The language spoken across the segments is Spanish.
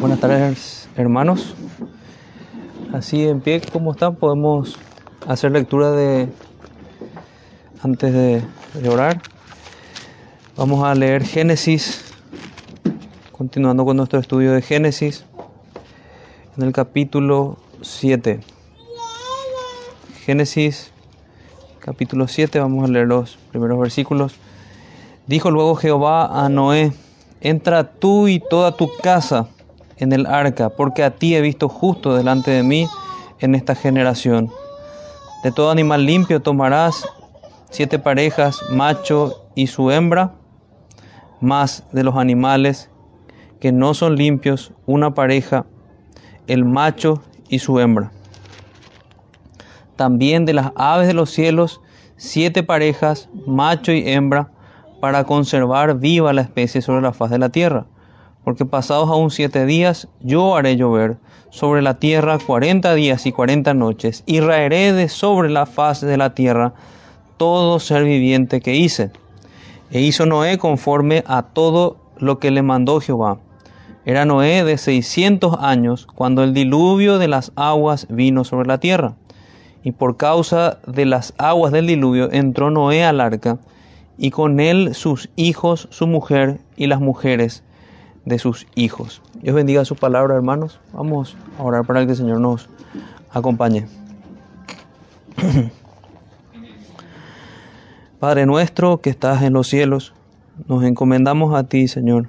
Buenas tardes, hermanos. Así en pie, ¿cómo están? Podemos hacer lectura de antes de, de orar. Vamos a leer Génesis, continuando con nuestro estudio de Génesis, en el capítulo 7. Génesis, capítulo 7, vamos a leer los primeros versículos. Dijo luego Jehová a Noé, entra tú y toda tu casa en el arca, porque a ti he visto justo delante de mí en esta generación. De todo animal limpio tomarás siete parejas, macho y su hembra, más de los animales que no son limpios, una pareja, el macho y su hembra. También de las aves de los cielos, siete parejas, macho y hembra, para conservar viva la especie sobre la faz de la tierra porque pasados aún siete días yo haré llover sobre la tierra cuarenta días y cuarenta noches, y raeré de sobre la faz de la tierra todo ser viviente que hice. E hizo Noé conforme a todo lo que le mandó Jehová. Era Noé de seiscientos años cuando el diluvio de las aguas vino sobre la tierra. Y por causa de las aguas del diluvio entró Noé al arca, y con él sus hijos, su mujer y las mujeres de sus hijos. Dios bendiga su palabra, hermanos. Vamos a orar para que el Señor nos acompañe. Padre nuestro que estás en los cielos, nos encomendamos a ti, Señor,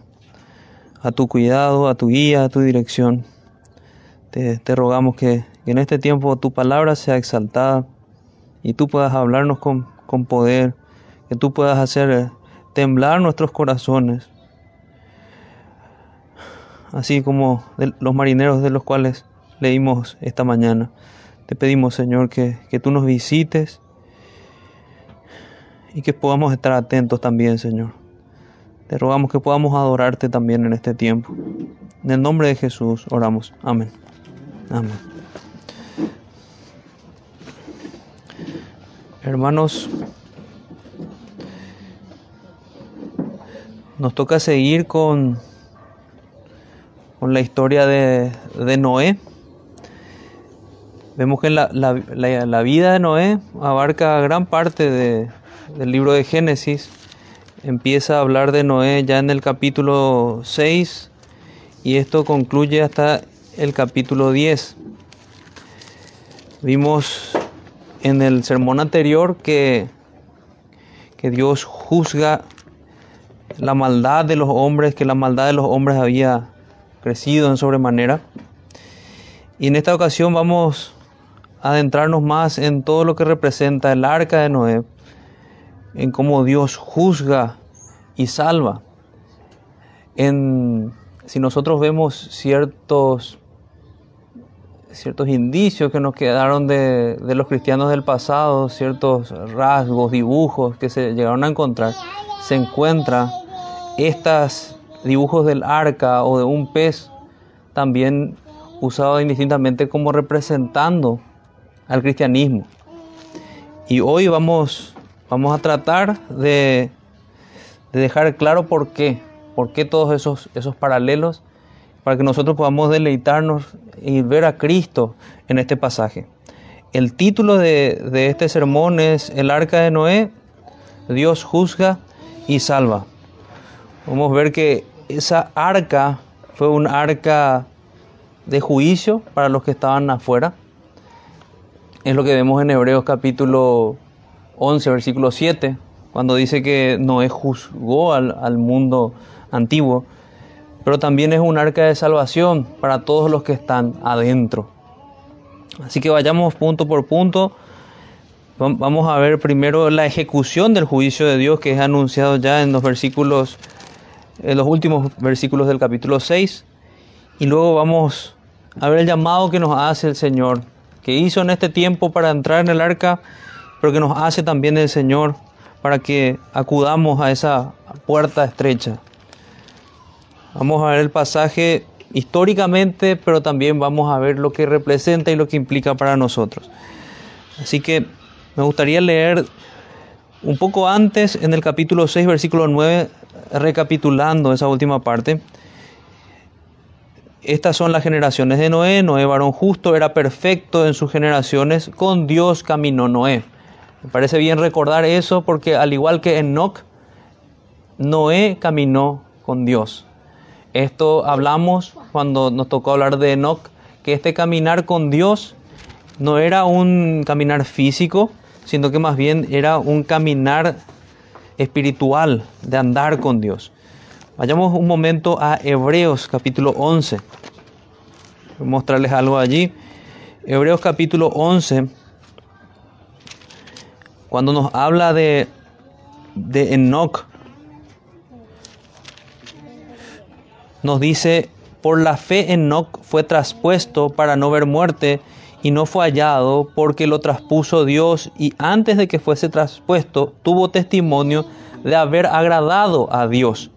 a tu cuidado, a tu guía, a tu dirección. Te, rogamos que, que, en este tiempo tu palabra sea exaltada y tú puedas hablarnos con, con poder, que tú puedas hacer temblar nuestros corazones así como los marineros de los cuales leímos esta mañana. Te pedimos, Señor, que, que tú nos visites y que podamos estar atentos también, Señor. Te rogamos que podamos adorarte también en este tiempo. En el nombre de Jesús oramos. Amén. Amén. Hermanos, nos toca seguir con con la historia de, Noé. Vemos que la, la, vida de Noé abarca gran parte de, del libro de Génesis. Empieza a hablar de Noé ya en el capítulo 6 y esto concluye hasta el capítulo 10. Vimos en el sermón anterior que, que Dios juzga la maldad de los hombres, que la maldad de los hombres había crecido en sobremanera. Y en esta ocasión vamos a adentrarnos más en todo lo que representa el arca de Noé, en cómo Dios juzga y salva. En, si nosotros vemos ciertos, ciertos indicios que nos quedaron de, de los cristianos del pasado, ciertos rasgos, dibujos que se llegaron a encontrar, se encuentra estas dibujos del arca o de un pez, también usado indistintamente como representando al cristianismo. Y hoy vamos, vamos a tratar de, de dejar claro por qué, por qué todos esos, esos paralelos, para que nosotros podamos deleitarnos y ver a Cristo en este pasaje. El título de, de este sermón es El arca de Noé, Dios juzga y salva. Vamos a ver que esa arca fue un arca de juicio para los que estaban afuera. Es lo que vemos en Hebreos capítulo 11, versículo 7, cuando dice que Noé juzgó al, al mundo antiguo, pero también es un arca de salvación para todos los que están adentro. Así que vayamos punto por punto. Vamos a ver primero la ejecución del juicio de Dios que es anunciado ya en los versículos en los últimos versículos del capítulo 6 y luego vamos a ver el llamado que nos hace el Señor, que hizo en este tiempo para entrar en el arca, pero que nos hace también el Señor para que acudamos a esa puerta estrecha. Vamos a ver el pasaje históricamente, pero también vamos a ver lo que representa y lo que implica para nosotros. Así que me gustaría leer un poco antes, en el capítulo 6, versículo 9, recapitulando esa última parte, Estas son las generaciones de Noé. Noé, varón justo, era perfecto en sus generaciones. Con Dios caminó Noé. Me parece bien recordar eso porque al igual que Enoch, Noé caminó con Dios. Esto hablamos cuando nos tocó hablar de Enoch, que este caminar con Dios no era un caminar físico, sino que más bien era un caminar espiritual de andar con Dios. Vayamos un momento a Hebreos capítulo 11. Voy a mostrarles algo allí. Hebreos capítulo 11, cuando nos habla de, de Enoch, nos dice, por la fe Enoch fue traspuesto para no ver muerte y no fue hallado porque lo traspuso Dios y antes de que fuese traspuesto tuvo testimonio de haber agradado a Dios.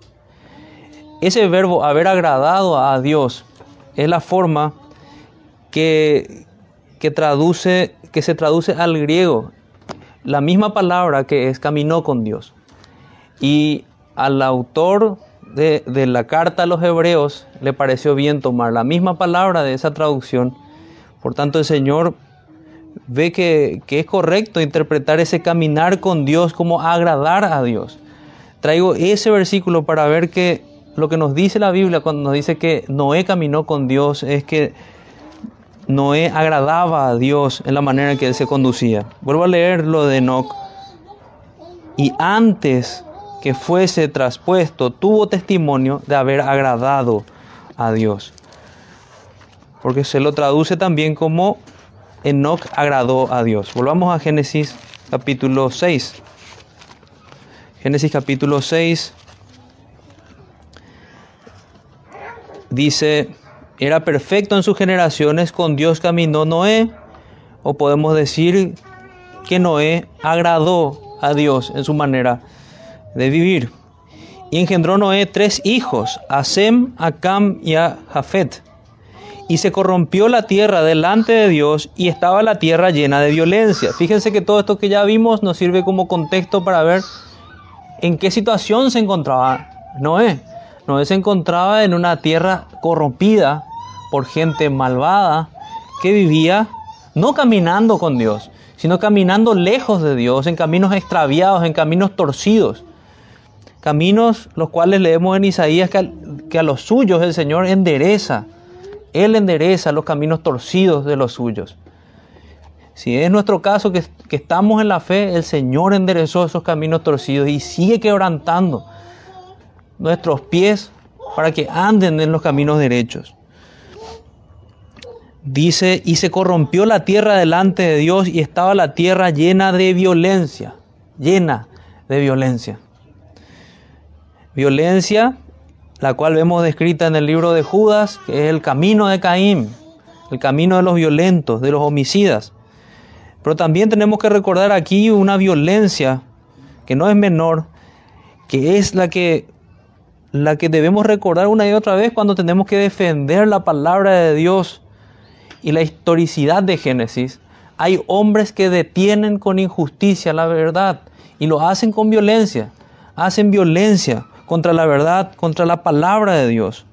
Ese verbo haber agradado a Dios es la forma que, que, traduce, que se traduce al griego, la misma palabra que es caminó con Dios. Y al autor de, de, la carta a los hebreos le pareció bien tomar la misma palabra de esa traducción. Por tanto, el Señor ve que, que es correcto interpretar ese caminar con Dios como agradar a Dios. Traigo ese versículo para ver que lo que nos dice la Biblia cuando nos dice que Noé caminó con Dios es que Noé agradaba a Dios en la manera en que él se conducía. Vuelvo a leer lo de Enoch. Y antes que fuese traspuesto, tuvo testimonio de haber agradado a Dios. Porque se lo traduce también como Enoch agradó a Dios. Volvamos a Génesis capítulo 6. Génesis capítulo 6 dice, era perfecto en sus generaciones, con Dios caminó Noé, o podemos decir que Noé agradó a Dios en su manera de vivir. Y engendró Noé tres hijos, a Sem, a Cam y a Jafet. Y se corrompió la tierra delante de Dios y estaba la tierra llena de violencia. Fíjense que todo esto que ya vimos nos sirve como contexto para ver en qué situación se encontraba Noé. Noé se encontraba en una tierra corrompida por gente malvada que vivía no caminando con Dios, sino caminando lejos de Dios, en caminos extraviados, en caminos torcidos. Caminos los cuales leemos en Isaías que a, que a los suyos el Señor endereza. Él endereza los caminos torcidos de los suyos. Si es nuestro caso que, que, estamos en la fe, el Señor enderezó esos caminos torcidos y sigue quebrantando nuestros pies para que anden en los caminos derechos. Dice, y se corrompió la tierra delante de Dios y estaba la tierra llena de violencia, llena de violencia. Violencia, la cual vemos descrita en el libro de Judas, que es el camino de Caín, el camino de los violentos, de los homicidas. Pero también tenemos que recordar aquí una violencia que no es menor, que es la que la que debemos recordar una y otra vez cuando tenemos que defender la palabra de Dios y la historicidad de Génesis. Hay hombres que detienen con injusticia la verdad y lo hacen con violencia. Hacen violencia contra la verdad, contra la palabra de Dios.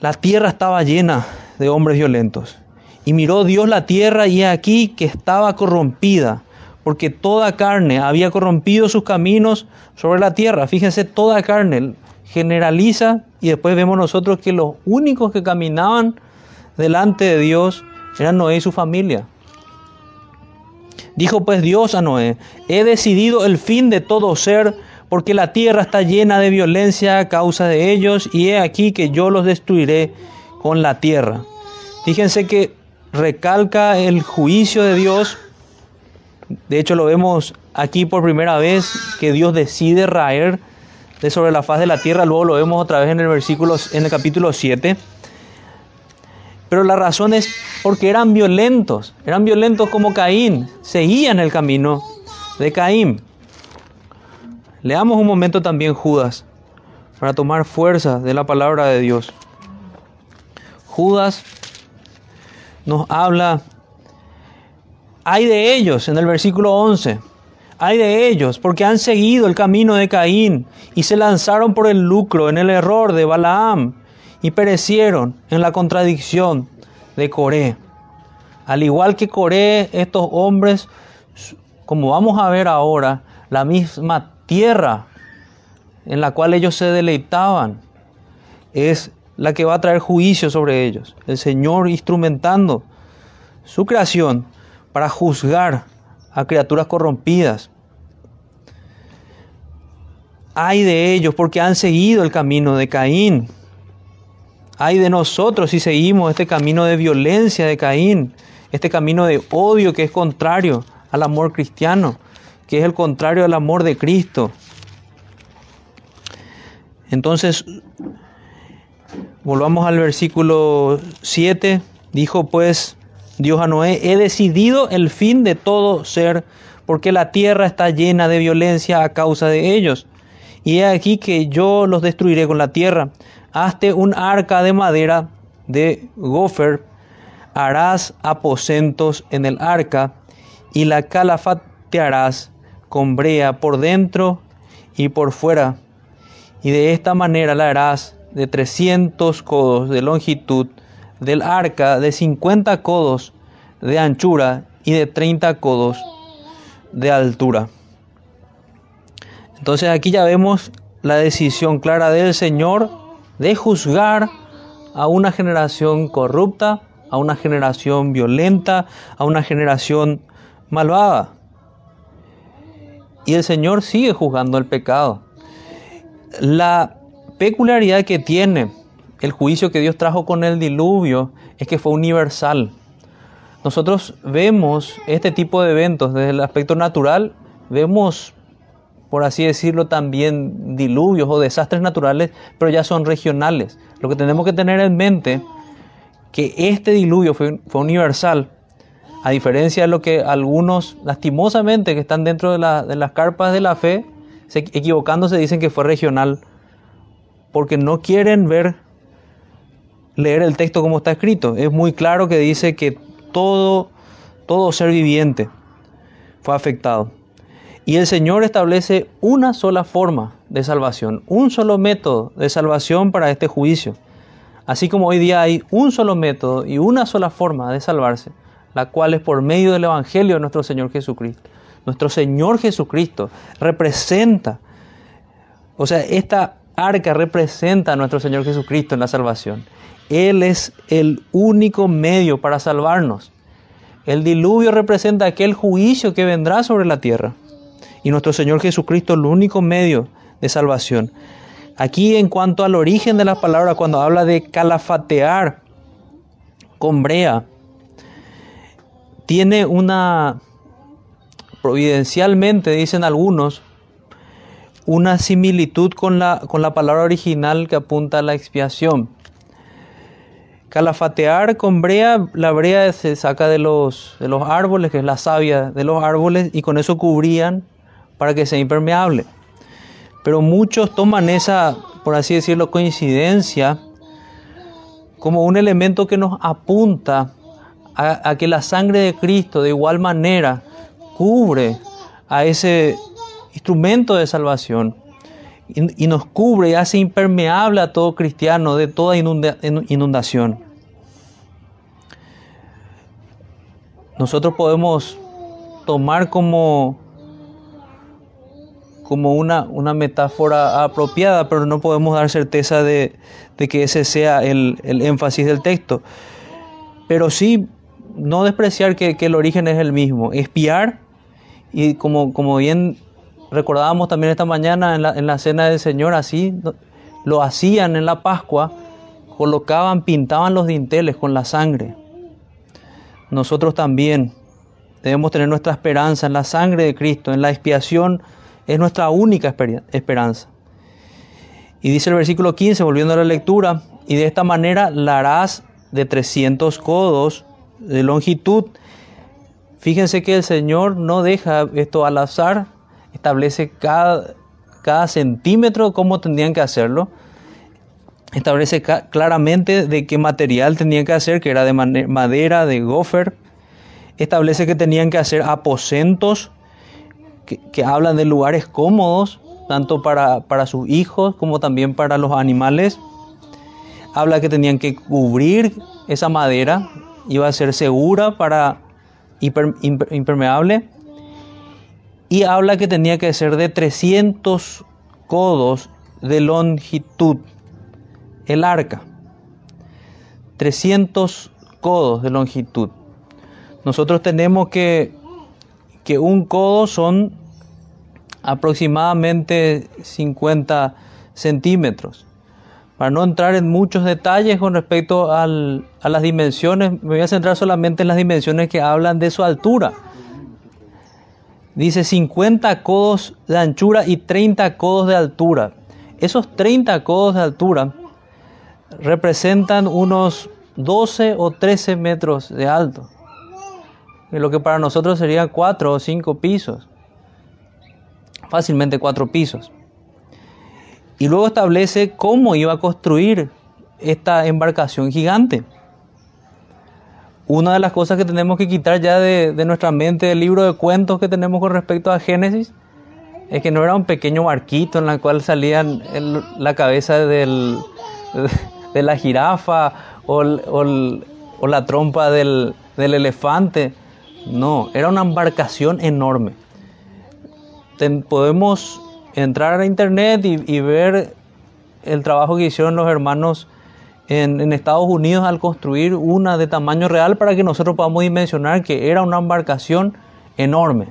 La tierra estaba llena de hombres violentos. Y miró Dios la tierra y aquí que estaba corrompida porque toda carne había corrompido sus caminos sobre la tierra. Fíjense, toda carne generaliza y después vemos nosotros que los únicos que caminaban delante de Dios eran Noé y su familia. Dijo pues Dios a Noé, he decidido el fin de todo ser, porque la tierra está llena de violencia a causa de ellos, y he aquí que yo los destruiré con la tierra. Fíjense que recalca el juicio de Dios de hecho, lo vemos aquí por primera vez que Dios decide raer de sobre la faz de la tierra. Luego lo vemos otra vez en el versículo, en el capítulo 7. Pero la razón es porque eran violentos, eran violentos como Caín, seguían el camino de Caín. Leamos un momento también Judas para tomar fuerza de la palabra de Dios. Judas nos habla hay de ellos, en el versículo 11. Hay de ellos, porque han seguido el camino de Caín y se lanzaron por el lucro en el error de Balaam y perecieron en la contradicción de Coré. Al igual que Coré, estos hombres, como vamos a ver ahora, la misma tierra en la cual ellos se deleitaban es la que va a traer juicio sobre ellos. El Señor instrumentando su creación para juzgar a criaturas corrompidas. Hay de ellos porque han seguido el camino de Caín. Hay de nosotros si seguimos este camino de violencia de Caín, este camino de odio que es contrario al amor cristiano, que es el contrario al amor de Cristo. Entonces, volvamos al versículo 7. Dijo pues Dios a Noé, he decidido el fin de todo ser, porque la tierra está llena de violencia a causa de ellos. Y he aquí que yo los destruiré con la tierra. Hazte un arca de madera de gofer, harás aposentos en el arca, y la calafatearás con brea por dentro y por fuera. Y de esta manera la harás de 300 codos de longitud, del arca de 50 codos de anchura y de 30 codos de altura. Entonces aquí ya vemos la decisión clara del Señor de juzgar a una generación corrupta, a una generación violenta, a una generación malvada. Y el Señor sigue juzgando el pecado. La peculiaridad que tiene el juicio que Dios trajo con el diluvio es que fue universal. Nosotros vemos este tipo de eventos desde el aspecto natural, vemos, por así decirlo, también diluvios o desastres naturales, pero ya son regionales. Lo que tenemos que tener en mente que este diluvio fue universal, a diferencia de lo que algunos, lastimosamente, que están dentro de, las carpas de la fe, se, equivocándose dicen que fue regional, porque no quieren ver, leer el texto como está escrito. Es muy claro que dice que todo, todo ser viviente fue afectado. Y el Señor establece una sola forma de salvación, un solo método de salvación para este juicio. Así como hoy día hay un solo método y una sola forma de salvarse, la cual es por medio del Evangelio de nuestro Señor Jesucristo. Nuestro Señor Jesucristo representa, o sea, esta arca representa a nuestro Señor Jesucristo en la salvación. Él es el único medio para salvarnos. El diluvio representa aquel juicio que vendrá sobre la tierra. Y nuestro Señor Jesucristo es el único medio de salvación. Aquí en cuanto al origen de la palabra, cuando habla de calafatear con brea, tiene una, providencialmente dicen algunos, una similitud con la, con la palabra original que apunta a la expiación. Calafatear con brea, la brea se saca de los, de los árboles, que es la savia de los árboles, y con eso cubrían para que sea impermeable. Pero muchos toman esa, por así decirlo, coincidencia como un elemento que nos apunta a, que la sangre de Cristo de igual manera cubre a ese instrumento de salvación y, nos cubre y hace impermeable a todo cristiano de toda inundación. Nosotros podemos tomar como, como una, una metáfora apropiada, pero no podemos dar certeza de, que ese sea el, énfasis del texto. Pero sí, no despreciar que, el origen es el mismo, espiar y como, bien recordábamos también esta mañana en la, en la cena del Señor, así lo hacían en la Pascua, colocaban, pintaban los dinteles con la sangre. Nosotros también debemos tener nuestra esperanza en la sangre de Cristo, en la expiación, es nuestra única esperanza. Y dice el versículo 15, volviendo a la lectura, y de esta manera la harás de 300 codos de longitud. Fíjense que el Señor no deja esto al azar, establece cada, cada centímetro cómo tendrían que hacerlo, establece claramente de qué material tenían que hacer, que era de madera, de gofer, establece que tenían que hacer aposentos que, que hablan de lugares cómodos, tanto para, para sus hijos como también para los animales. habla que tenían que cubrir esa madera, iba a ser segura para impermeable, y habla que tenía que ser de 300 codos de longitud el arca. 300 codos de longitud. Nosotros tenemos que, que un codo son aproximadamente 50 centímetros. Para no entrar en muchos detalles con respecto a las dimensiones, me voy a centrar solamente en las dimensiones que hablan de su altura. Dice 50 codos de anchura y 30 codos de altura. Esos 30 codos de altura representan unos 12 o 13 metros de alto. Lo que para nosotros serían 4 o 5 pisos. Fácilmente 4 pisos. Y luego establece cómo iba a construir esta embarcación gigante. Una de las cosas que tenemos que quitar ya de, nuestra mente del libro de cuentos que tenemos con respecto a Génesis es que no era un pequeño barquito en el cual salían la cabeza del, de la jirafa o, la trompa del, elefante. No, era una embarcación enorme. podemos entrar a internet y, ver el trabajo que hicieron los hermanos en, Estados Unidos al construir una de tamaño real para que nosotros podamos dimensionar que era una embarcación enorme.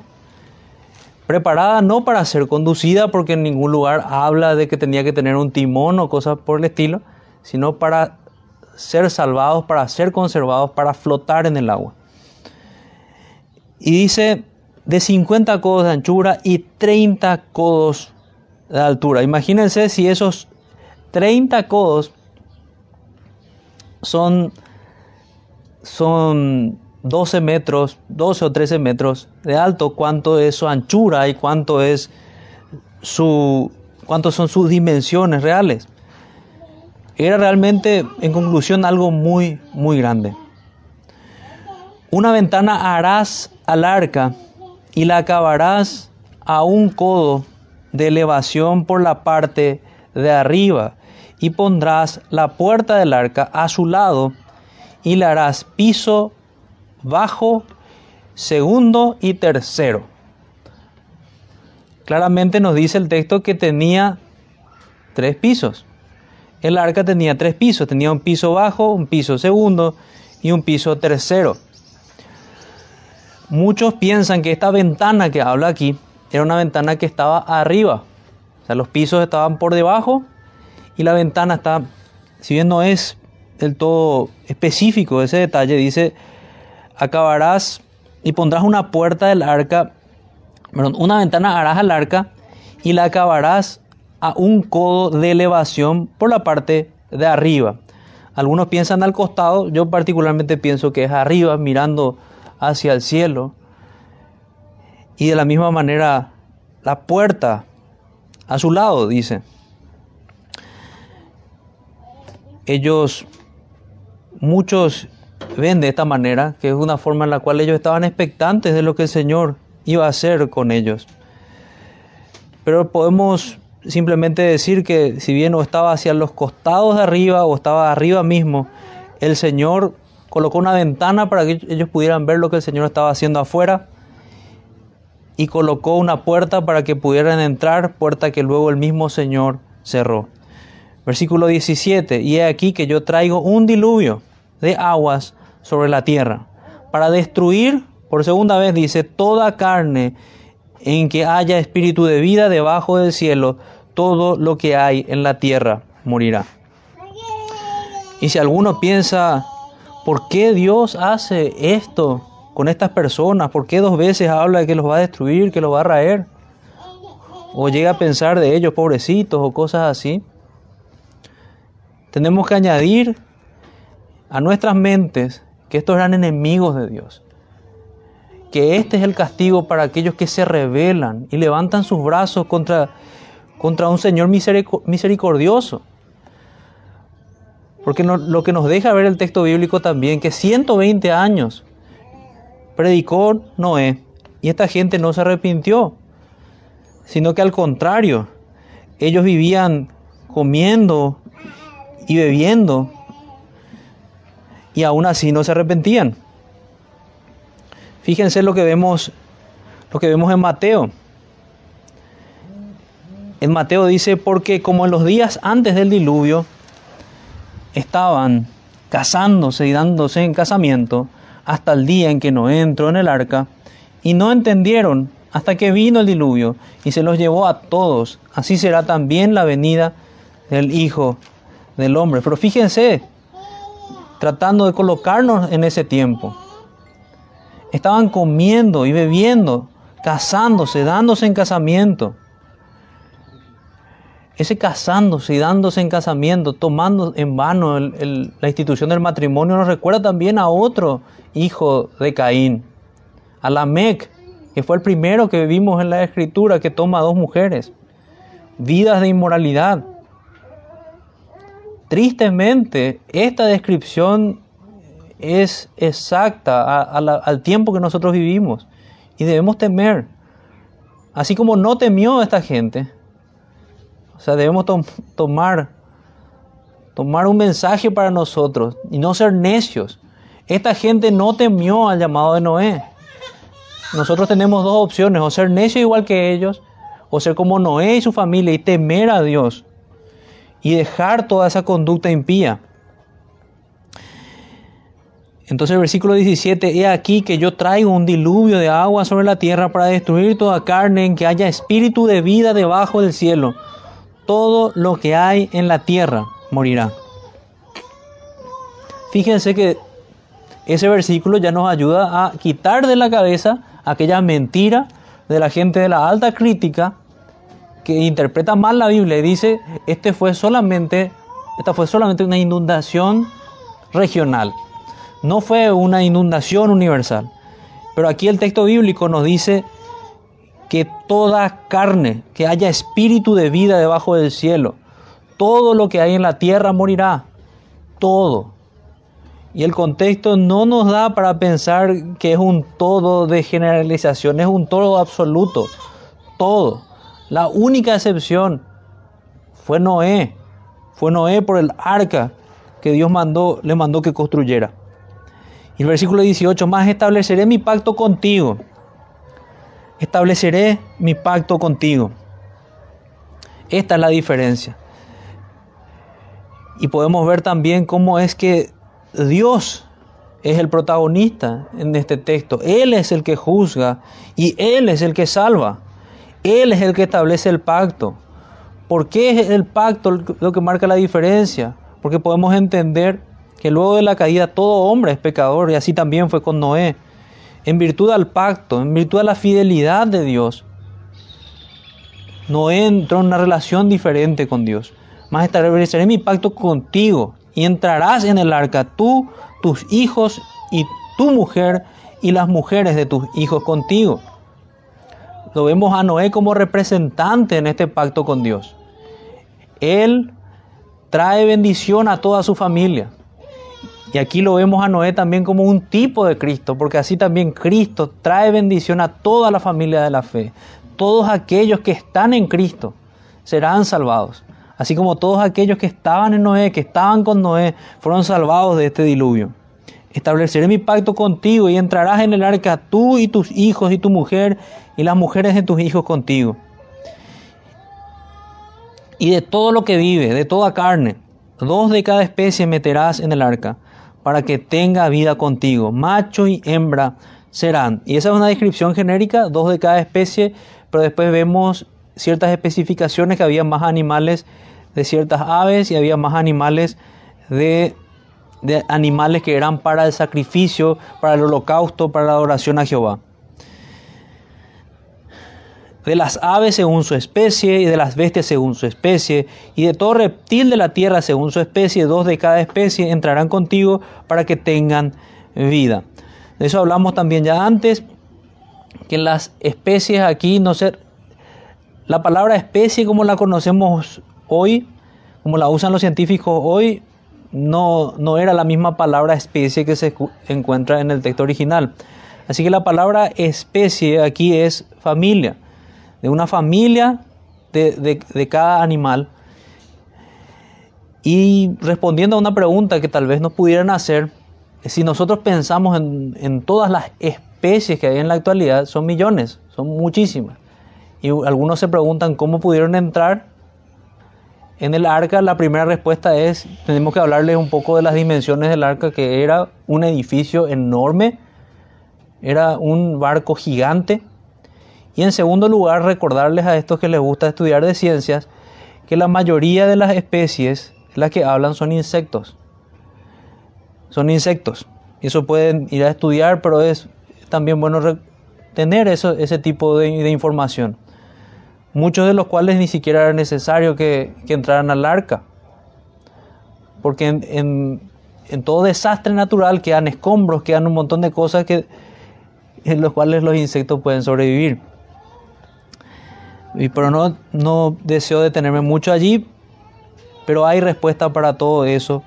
Preparada no para ser conducida porque en ningún lugar habla de que tenía que tener un timón o cosas por el estilo, sino para ser salvados, para ser conservados, para flotar en el agua. Y dice de 50 codos de anchura y 30 codos de altura. Imagínense si esos 30 codos son, son 12 metros, 12 o 13 metros de alto, cuánto es su anchura y cuánto es su, cuánto son sus dimensiones reales. Era realmente, en conclusión, algo muy, muy grande. Una ventana harás al arca y la acabarás a un codo de elevación por la parte de arriba y pondrás la puerta del arca a su lado y le harás piso bajo, segundo y tercero. Claramente nos dice el texto que tenía tres pisos. El arca tenía tres pisos, tenía un piso bajo, un piso segundo y un piso tercero. Muchos piensan que esta ventana que habla aquí era una ventana que estaba arriba. O sea, los pisos estaban por debajo y la ventana está, si bien no es del todo específico ese detalle, dice, acabarás y pondrás una puerta del arca, perdón, una ventana harás al arca y la acabarás a un codo de elevación por la parte de arriba. Algunos piensan al costado, yo particularmente pienso que es arriba, mirando hacia el cielo. Y de la misma manera, la puerta a su lado, dice. Ellos, muchos ven de esta manera, que es una forma en la cual ellos estaban expectantes de lo que el Señor iba a hacer con ellos. Pero podemos simplemente decir que si bien o estaba hacia los costados de arriba o estaba arriba mismo, el Señor colocó una ventana para que ellos pudieran ver lo que el Señor estaba haciendo afuera y colocó una puerta para que pudieran entrar, puerta que luego el mismo Señor cerró. Versículo 17, y he aquí que yo traigo un diluvio de aguas sobre la tierra para destruir, por segunda vez dice, toda carne en que haya espíritu de vida debajo del cielo, todo lo que hay en la tierra morirá. Y si alguno piensa, ¿por qué Dios hace esto con estas personas? ¿Por qué dos veces habla de que los va a destruir, que los va a raer? O llega a pensar de ellos, pobrecitos, o cosas así. Tenemos que añadir a nuestras mentes que estos eran enemigos de Dios que este es el castigo para aquellos que se rebelan y levantan sus brazos contra, contra un Señor misericordioso. Porque lo que nos deja ver el texto bíblico también, que 120 años predicó Noé y esta gente no se arrepintió, sino que al contrario, ellos vivían comiendo y bebiendo y aún así no se arrepentían. Fíjense lo que vemos, lo que vemos en Mateo. En Mateo dice, porque como en los días antes del diluvio estaban casándose y dándose en casamiento hasta el día en que no entró en el arca, y no entendieron hasta que vino el diluvio y se los llevó a todos. Así será también la venida del Hijo del Hombre. Pero fíjense, tratando de colocarnos en ese tiempo. Estaban comiendo y bebiendo, casándose, dándose en casamiento. Ese casándose y dándose en casamiento, tomando en vano la institución del matrimonio, nos recuerda también a otro hijo de Caín, a Lamec, que fue el primero que vimos en la escritura que toma a dos mujeres. Vidas de inmoralidad. Tristemente, esta descripción es exacta al tiempo que nosotros vivimos y debemos temer. Así como no temió esta gente, o sea, debemos tomar, tomar un mensaje para nosotros y no ser necios. Esta gente no temió al llamado de Noé. Nosotros tenemos dos opciones, o ser necios igual que ellos, o ser como Noé y su familia y temer a Dios y dejar toda esa conducta impía. Entonces el versículo 17, he aquí que yo traigo un diluvio de agua sobre la tierra para destruir toda carne en que haya espíritu de vida debajo del cielo. Todo lo que hay en la tierra morirá. Fíjense que ese versículo ya nos ayuda a quitar de la cabeza aquella mentira de la gente de la alta crítica que interpreta mal la Biblia y dice, este fue solamente, esta fue solamente una inundación regional, no fue una inundación universal. Pero aquí el texto bíblico nos dice que toda carne, que haya espíritu de vida debajo del cielo, todo lo que hay en la tierra morirá, todo. Y el contexto no nos da para pensar que es un todo de generalización, es un todo absoluto, todo. La única excepción fue Noé. Fue Noé por el arca que Dios le mandó que construyera. Y el versículo 18, más estableceré mi pacto contigo. Estableceré mi pacto contigo. Esta es la diferencia. Y podemos ver también cómo es que Dios es el protagonista en este texto. Él es el que juzga y Él es el que salva. Él es el que establece el pacto. ¿Por qué es el pacto lo que marca la diferencia? Porque podemos entender que luego de la caída todo hombre es pecador y así también fue con Noé. En virtud al pacto, en virtud a la fidelidad de Dios, Noé entró en una relación diferente con Dios. Más estableceré mi pacto contigo y entrarás en el arca tú, tus hijos y tu mujer y las mujeres de tus hijos contigo. Lo vemos a Noé como representante en este pacto con Dios. Él trae bendición a toda su familia. Y aquí lo vemos a Noé también como un tipo de Cristo, porque así también Cristo trae bendición a toda la familia de la fe. Todos aquellos que están en Cristo serán salvados. Así como todos aquellos que estaban en Noé, que estaban con Noé, fueron salvados de este diluvio. Estableceré mi pacto contigo y entrarás en el arca tú y tus hijos y tu mujer y las mujeres de tus hijos contigo. Y de todo lo que vive, de toda carne, dos de cada especie meterás en el arca, para que tenga vida contigo. Macho y hembra serán. Y esa es una descripción genérica, dos de cada especie, pero después vemos ciertas especificaciones que había más animales de ciertas aves y había más animales de, animales que eran para el sacrificio, para el holocausto, para la adoración a Jehová de las aves según su especie, y de las bestias según su especie, y de todo reptil de la tierra según su especie, dos de cada especie entrarán contigo para que tengan vida. De eso hablamos también ya antes, que las especies aquí no ser... La palabra especie como la conocemos hoy, como la usan los científicos hoy, no, no era la misma palabra especie que se encuentra en el texto original. Así que la palabra especie aquí es familia de una familia de, cada animal. Y respondiendo a una pregunta que tal vez nos pudieran hacer, si nosotros pensamos en, en todas las especies que hay en la actualidad, son millones, son muchísimas. Y algunos se preguntan cómo pudieron entrar en el arca. La primera respuesta es, tenemos que hablarles un poco de las dimensiones del arca, que era un edificio enorme, era un barco gigante. Y en segundo lugar, recordarles a estos que les gusta estudiar de ciencias, que la mayoría de las especies, las que hablan, son insectos. Son insectos. Eso pueden ir a estudiar, pero es también bueno tener eso, ese tipo de, información muchos de los cuales ni siquiera era necesario que, entraran al arca. Porque en, todo desastre natural quedan escombros, quedan un montón de cosas que, en los cuales los insectos pueden sobrevivir. Y, pero no, no deseo detenerme mucho allí, pero hay respuesta para todo eso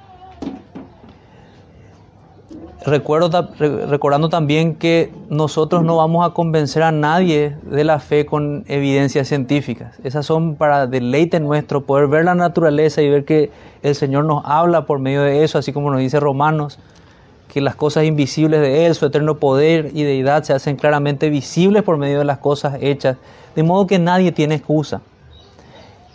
Recuerdo, recordando también que nosotros no vamos a convencer a nadie de la fe con evidencias científicas. Esas son para deleite nuestro, poder ver la naturaleza y ver que el Señor nos habla por medio de eso, así como nos dice Romanos, que las cosas invisibles de Él, su eterno poder y deidad se hacen claramente visibles por medio de las cosas hechas, de modo que nadie tiene excusa.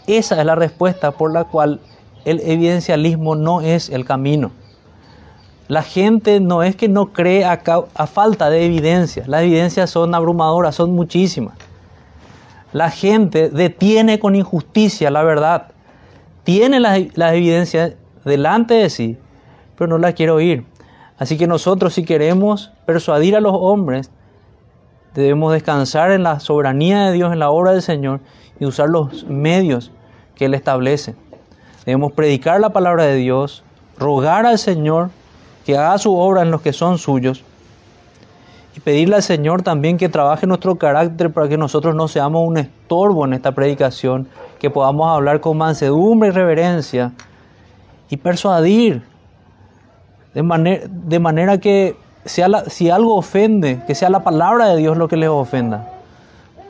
Esa es la respuesta por la cual el evidencialismo no es el camino. La gente no es que no cree a, falta de evidencias, las evidencias son abrumadoras, son muchísimas. La gente detiene con injusticia la verdad, tiene las, evidencias delante de sí, pero no las quiere oír. Así que nosotros si queremos persuadir a los hombres, debemos descansar en la soberanía de Dios, en la obra del Señor y usar los medios que Él establece. Debemos predicar la palabra de Dios, rogar al Señor que haga su obra en los que son suyos y pedirle al Señor también que trabaje nuestro carácter para que nosotros no seamos un estorbo en esta predicación, que podamos hablar con mansedumbre y reverencia y persuadir de, manera, de manera que sea si algo ofende, que sea la palabra de Dios lo que les ofenda,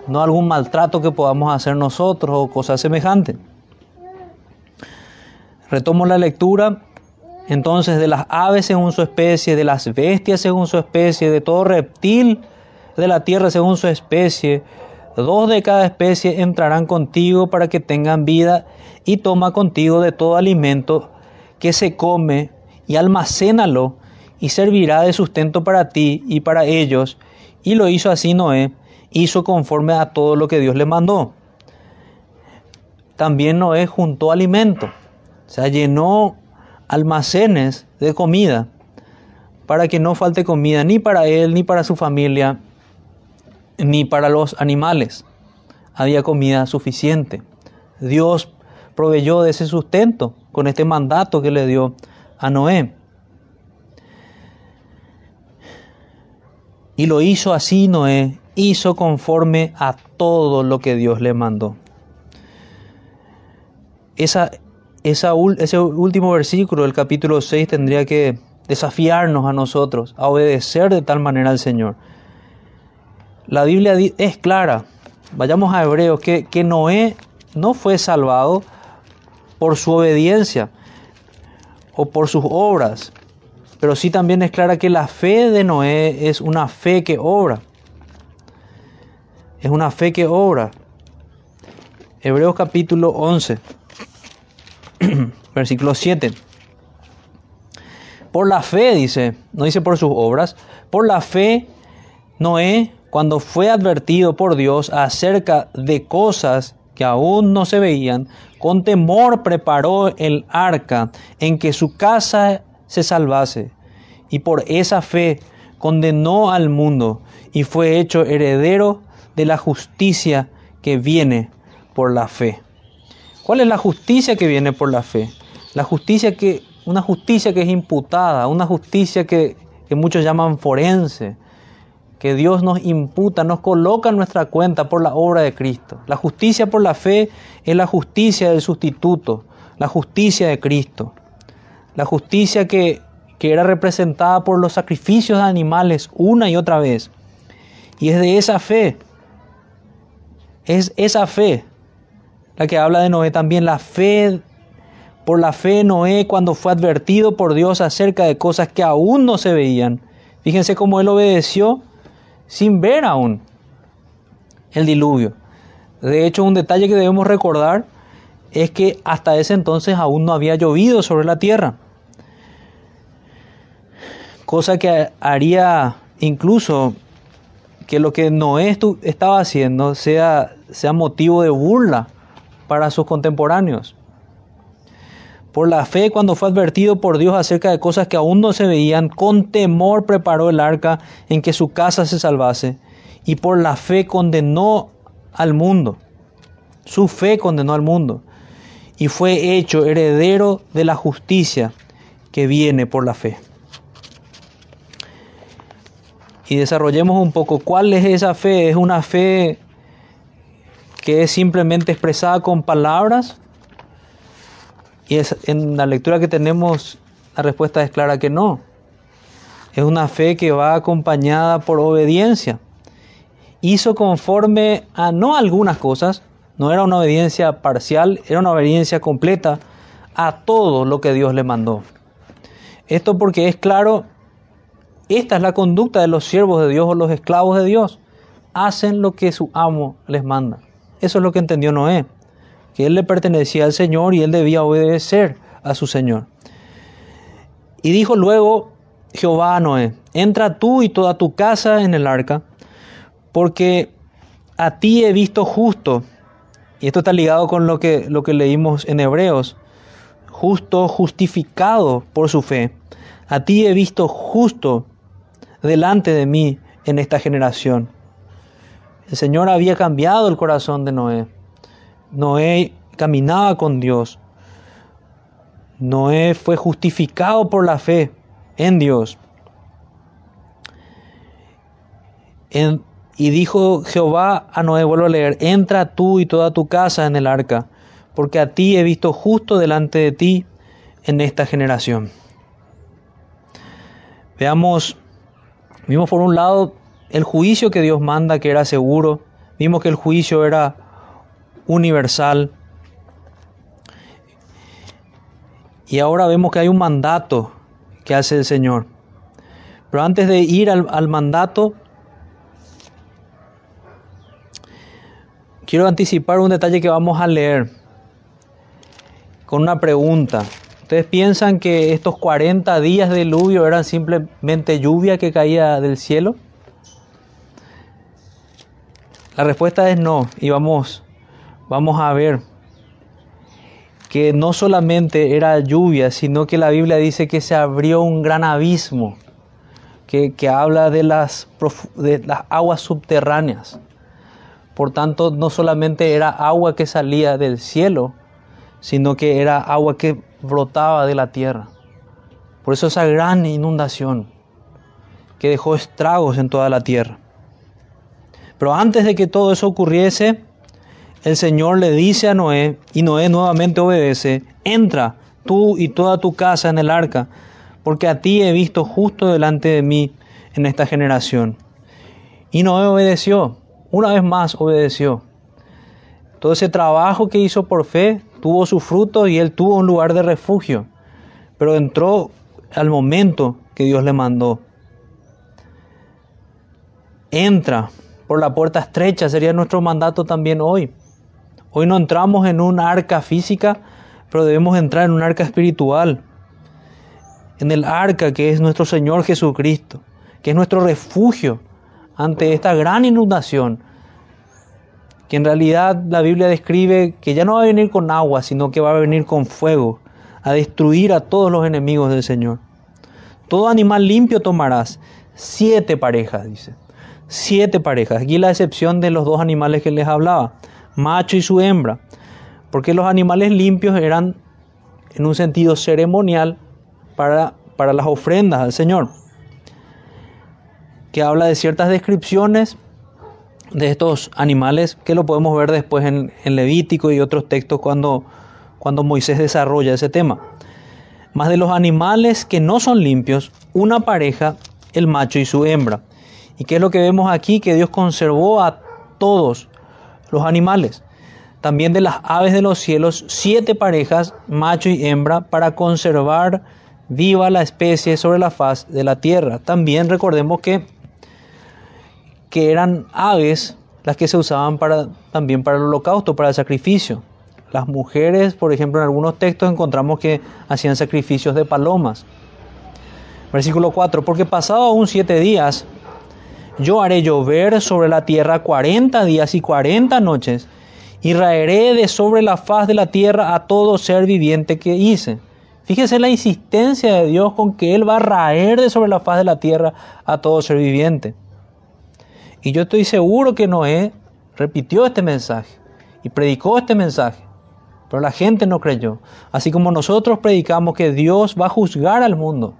no algún maltrato que podamos hacer nosotros o cosas semejantes. Retomo la lectura entonces de las aves según su especie, de las bestias según su especie, de todo reptil de la tierra según su especie, dos de cada especie entrarán contigo para que tengan vida y toma contigo de todo alimento que se come y almacénalo y servirá de sustento para ti y para ellos. Y lo hizo así Noé, hizo conforme a todo lo que Dios le mandó. También Noé juntó alimento, o sea, llenó almacenes de comida para que no falte comida ni para él, ni para su familia, ni para los animales. Había comida suficiente. Dios proveyó de ese sustento con este mandato que le dio a Noé. Y lo hizo así Noé, hizo conforme a todo lo que Dios le mandó. Esa ese último versículo del capítulo 6 tendría que desafiarnos a nosotros a obedecer de tal manera al Señor. La Biblia es clara. Vayamos a Hebreos, que, que Noé no fue salvado por su obediencia o por sus obras, pero sí también es clara que la fe de Noé es una fe que obra. Es una fe que obra. Hebreos capítulo 11. Versículo 7. Por la fe, dice, no dice por sus obras, por la fe Noé, cuando fue advertido por Dios acerca de cosas que aún no se veían, con temor preparó el arca en que su casa se salvase, y por esa fe condenó al mundo y fue hecho heredero de la justicia que viene por la fe. ¿Cuál es la justicia que viene por la fe? La justicia que, una justicia que es imputada, una justicia que, que muchos llaman forense, que Dios nos imputa, nos coloca en nuestra cuenta por la obra de Cristo. La justicia por la fe es la justicia del sustituto, la justicia de Cristo. La justicia que, que era representada por los sacrificios de animales una y otra vez. Y es de esa fe, es esa fe la que habla de Noé también, la fe Por la fe Noé cuando fue advertido por Dios acerca de cosas que aún no se veían. Fíjense cómo él obedeció sin ver aún el diluvio. De hecho, un detalle que debemos recordar es que hasta ese entonces aún no había llovido sobre la tierra. Cosa que haría incluso que lo que Noé estaba haciendo sea, sea motivo de burla para sus contemporáneos. Por la fe, cuando fue advertido por Dios acerca de cosas que aún no se veían, con temor preparó el arca en que su casa se salvase, y por la fe condenó al mundo. Su fe condenó al mundo, y fue hecho heredero de la justicia que viene por la fe. Y desarrollemos un poco cuál es esa fe. ¿Es una fe que es simplemente expresada con palabras? Y en la lectura que tenemos, la respuesta es clara que no. Es una fe que va acompañada por obediencia. Hizo conforme a no algunas cosas, no era una obediencia parcial, era una obediencia completa a todo lo que Dios le mandó. Esto porque es claro, esta es la conducta de los siervos de Dios o los esclavos de Dios. Hacen lo que su amo les manda. Eso es lo que entendió Noé que él le pertenecía al Señor y él debía obedecer a su Señor. Y dijo luego Jehová a Noé, entra tú y toda tu casa en el arca, porque a ti he visto justo, y esto está ligado con lo que, lo que leímos en Hebreos, justo, justificado por su fe. A ti he visto justo delante de mí en esta generación. El Señor había cambiado el corazón de Noé. Noé caminaba con Dios. Noé fue justificado por la fe en Dios. y dijo Jehová a Noé, vuelvo a leer, entra tú y toda tu casa en el arca, porque a ti he visto justo delante de ti en esta generación. Veamos, vimos por un lado el juicio que Dios manda, que era seguro, vimos que el juicio era universal. Y ahora vemos que hay un mandato que hace el Señor. Pero antes de ir al, mandato, quiero anticipar un detalle que vamos a leer con una pregunta. ¿Ustedes piensan que estos 40 días de diluvio eran simplemente lluvia que caía del cielo? La respuesta es no, y vamos vamos a ver que no solamente era lluvia, sino que la Biblia dice que se abrió un gran abismo, que, habla de las, de las aguas subterráneas. Por tanto, no solamente era agua que salía del cielo, sino que era agua que brotaba de la tierra. Por eso esa gran inundación que dejó estragos en toda la tierra. Pero antes de que todo eso ocurriese, el Señor le dice a Noé, y Noé nuevamente obedece, entra tú y toda tu casa en el arca, porque a ti he visto justo delante de mí en esta generación. Y Noé obedeció, una vez más obedeció. Todo ese trabajo que hizo por fe tuvo su fruto y él tuvo un lugar de refugio, pero entró al momento que Dios le mandó. Entra por la puerta estrecha, sería nuestro mandato también hoy. Hoy no entramos en un arca física, pero debemos entrar en un arca espiritual. En el arca que es nuestro Señor Jesucristo, que es nuestro refugio ante esta gran inundación, que en realidad la Biblia describe que ya no va a venir con agua, sino que va a venir con fuego, a destruir a todos los enemigos del Señor. Todo animal limpio tomarás, siete parejas, dice. Siete parejas. Aquí la excepción de los dos animales que les hablaba macho y su hembra, porque los animales limpios eran en un sentido ceremonial para, para las ofrendas al Señor, que habla de ciertas descripciones de estos animales que lo podemos ver después en, Levítico y otros textos cuando, cuando Moisés desarrolla ese tema. Más de los animales que no son limpios, una pareja, el macho y su hembra. ¿Y qué es lo que vemos aquí? Que Dios conservó a todos los animales, también de las aves de los cielos, siete parejas, macho y hembra, para conservar viva la especie sobre la faz de la tierra. También recordemos que, que eran aves las que se usaban para, también para el holocausto, para el sacrificio. Las mujeres, por ejemplo, en algunos textos encontramos que hacían sacrificios de palomas. Versículo 4, porque pasado aún siete días, yo haré llover sobre la tierra cuarenta días y cuarenta noches, y raeré de sobre la faz de la tierra a todo ser viviente que hice. Fíjese la insistencia de Dios con que Él va a raer de sobre la faz de la tierra a todo ser viviente. Y yo estoy seguro que Noé repitió este mensaje y predicó este mensaje, pero la gente no creyó. Así como nosotros predicamos que Dios va a juzgar al mundo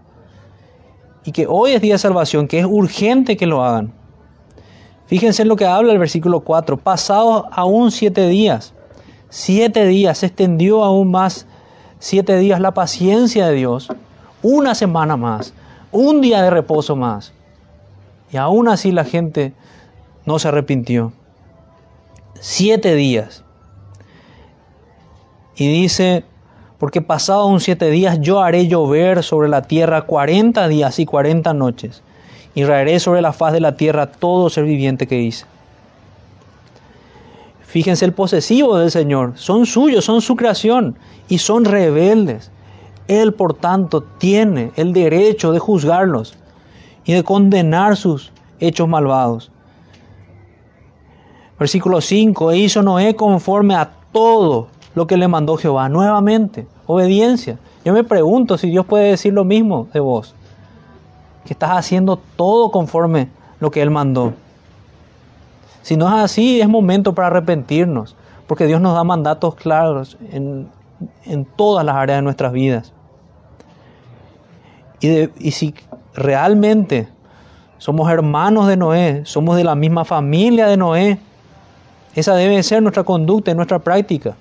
y que hoy es día de salvación, que es urgente que lo hagan. Fíjense en lo que habla el versículo 4. Pasados aún siete días, siete días, se extendió aún más, siete días la paciencia de Dios, una semana más, un día de reposo más. Y aún así la gente no se arrepintió. Siete días. Y dice, porque pasado aún siete días yo haré llover sobre la tierra cuarenta días y cuarenta noches y raeré sobre la faz de la tierra todo ser viviente que hice. Fíjense el posesivo del Señor, son suyos, son su creación y son rebeldes. Él, por tanto, tiene el derecho de juzgarlos y de condenar sus hechos malvados. Versículo 5, e hizo Noé conforme a todo lo que le mandó Jehová. Nuevamente, obediencia. Yo me pregunto si Dios puede decir lo mismo de vos que estás haciendo todo conforme lo que Él mandó. Si no es así, es momento para arrepentirnos, porque Dios nos da mandatos claros en, todas las áreas de nuestras vidas. Y, y si realmente somos hermanos de Noé, somos de la misma familia de Noé, esa debe ser nuestra conducta y nuestra práctica.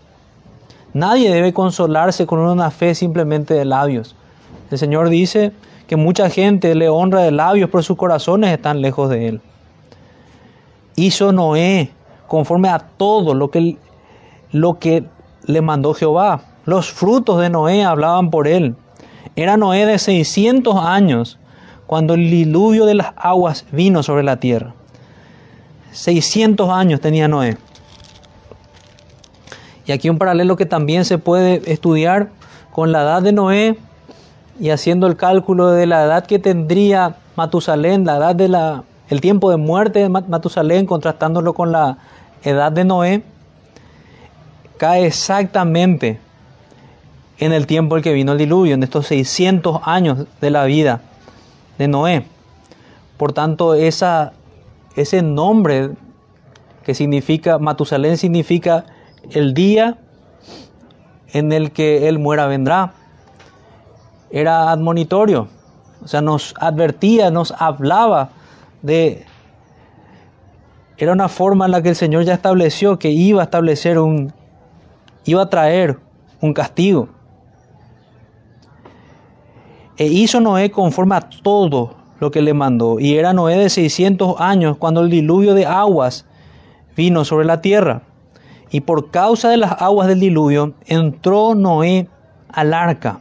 Nadie debe consolarse con una fe simplemente de labios. El Señor dice, que mucha gente le honra de labios, pero sus corazones están lejos de él. Hizo Noé conforme a todo lo que, lo que le mandó Jehová. Los frutos de Noé hablaban por él. Era Noé de 600 años cuando el diluvio de las aguas vino sobre la tierra. 600 años tenía Noé. Y aquí un paralelo que también se puede estudiar con la edad de Noé y haciendo el cálculo de la edad que tendría Matusalén, la edad de la, el tiempo de muerte de Matusalén, contrastándolo con la edad de Noé, cae exactamente en el tiempo en que vino el diluvio, en estos 600 años de la vida de Noé. Por tanto, esa, ese nombre que significa, Matusalén significa el día en el que él muera vendrá era admonitorio, o sea, nos advertía, nos hablaba de... Era una forma en la que el Señor ya estableció que iba a establecer un... iba a traer un castigo. E hizo Noé conforme a todo lo que le mandó. Y era Noé de 600 años cuando el diluvio de aguas vino sobre la tierra. Y por causa de las aguas del diluvio entró Noé al arca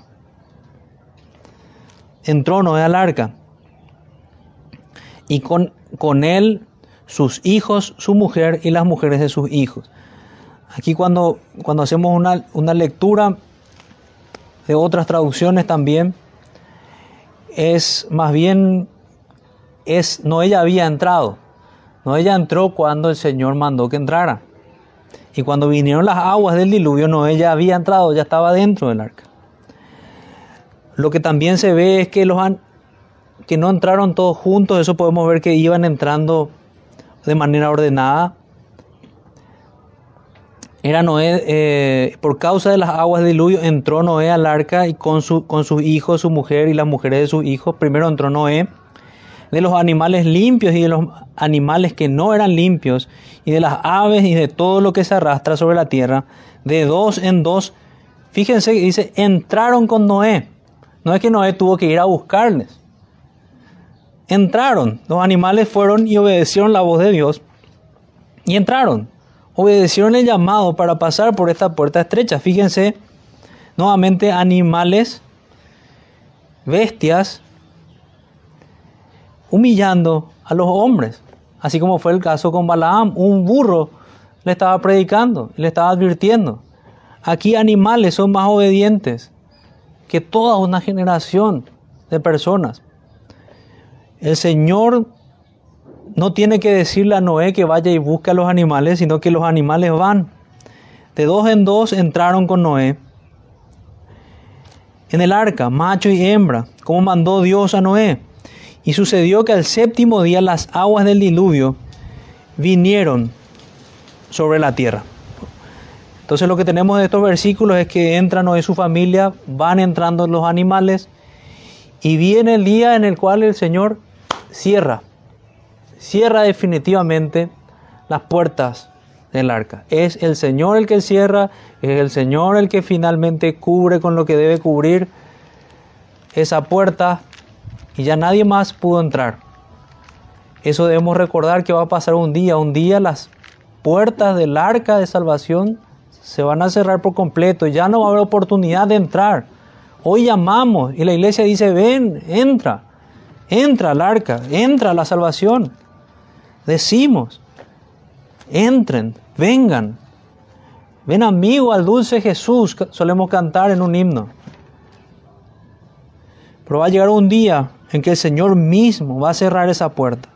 entró Noé al arca y con, con él sus hijos, su mujer y las mujeres de sus hijos. Aquí cuando, cuando hacemos una, una lectura de otras traducciones también, es más bien, es, no ella había entrado, no ella entró cuando el Señor mandó que entrara. Y cuando vinieron las aguas del diluvio, no ella había entrado, ya estaba dentro del arca. Lo que también se ve es que, los que no entraron todos juntos, eso podemos ver que iban entrando de manera ordenada. Era Noé, eh, por causa de las aguas del diluvio, entró Noé al arca y con, su, con sus hijos, su mujer y las mujeres de sus hijos. Primero entró Noé de los animales limpios y de los animales que no eran limpios, y de las aves y de todo lo que se arrastra sobre la tierra, de dos en dos. Fíjense que dice, entraron con Noé. No es que Noé tuvo que ir a buscarles. Entraron, los animales fueron y obedecieron la voz de Dios y entraron. obedecieron el llamado para pasar por esta puerta estrecha. Fíjense, nuevamente animales, bestias, humillando a los hombres, así como fue el caso con Balaam, un burro le estaba predicando, le estaba advirtiendo. Aquí animales son más obedientes que toda una generación de personas. El Señor no tiene que decirle a Noé que vaya y busque a los animales, sino que los animales van. De dos en dos entraron con Noé en el arca, macho y hembra, como mandó Dios a Noé. Y sucedió que al séptimo día las aguas del diluvio vinieron sobre la tierra. Entonces lo que tenemos de estos versículos es que entra Noé y su familia, van entrando los animales y viene el día en el cual el Señor cierra cierra definitivamente las puertas del arca. Es el Señor el que cierra, es el Señor el que finalmente cubre con lo que debe cubrir esa puerta y ya nadie más pudo entrar. Eso debemos recordar que va a pasar un día, un día las puertas del arca de salvación se van a cerrar por completo, ya no va a haber oportunidad de entrar. Hoy llamamos y la iglesia dice, ven, entra, entra al arca, entra a la salvación. Decimos, entren, vengan, ven amigo al dulce Jesús, solemos cantar en un himno. Pero va a llegar un día en que el Señor mismo va a cerrar esa puerta.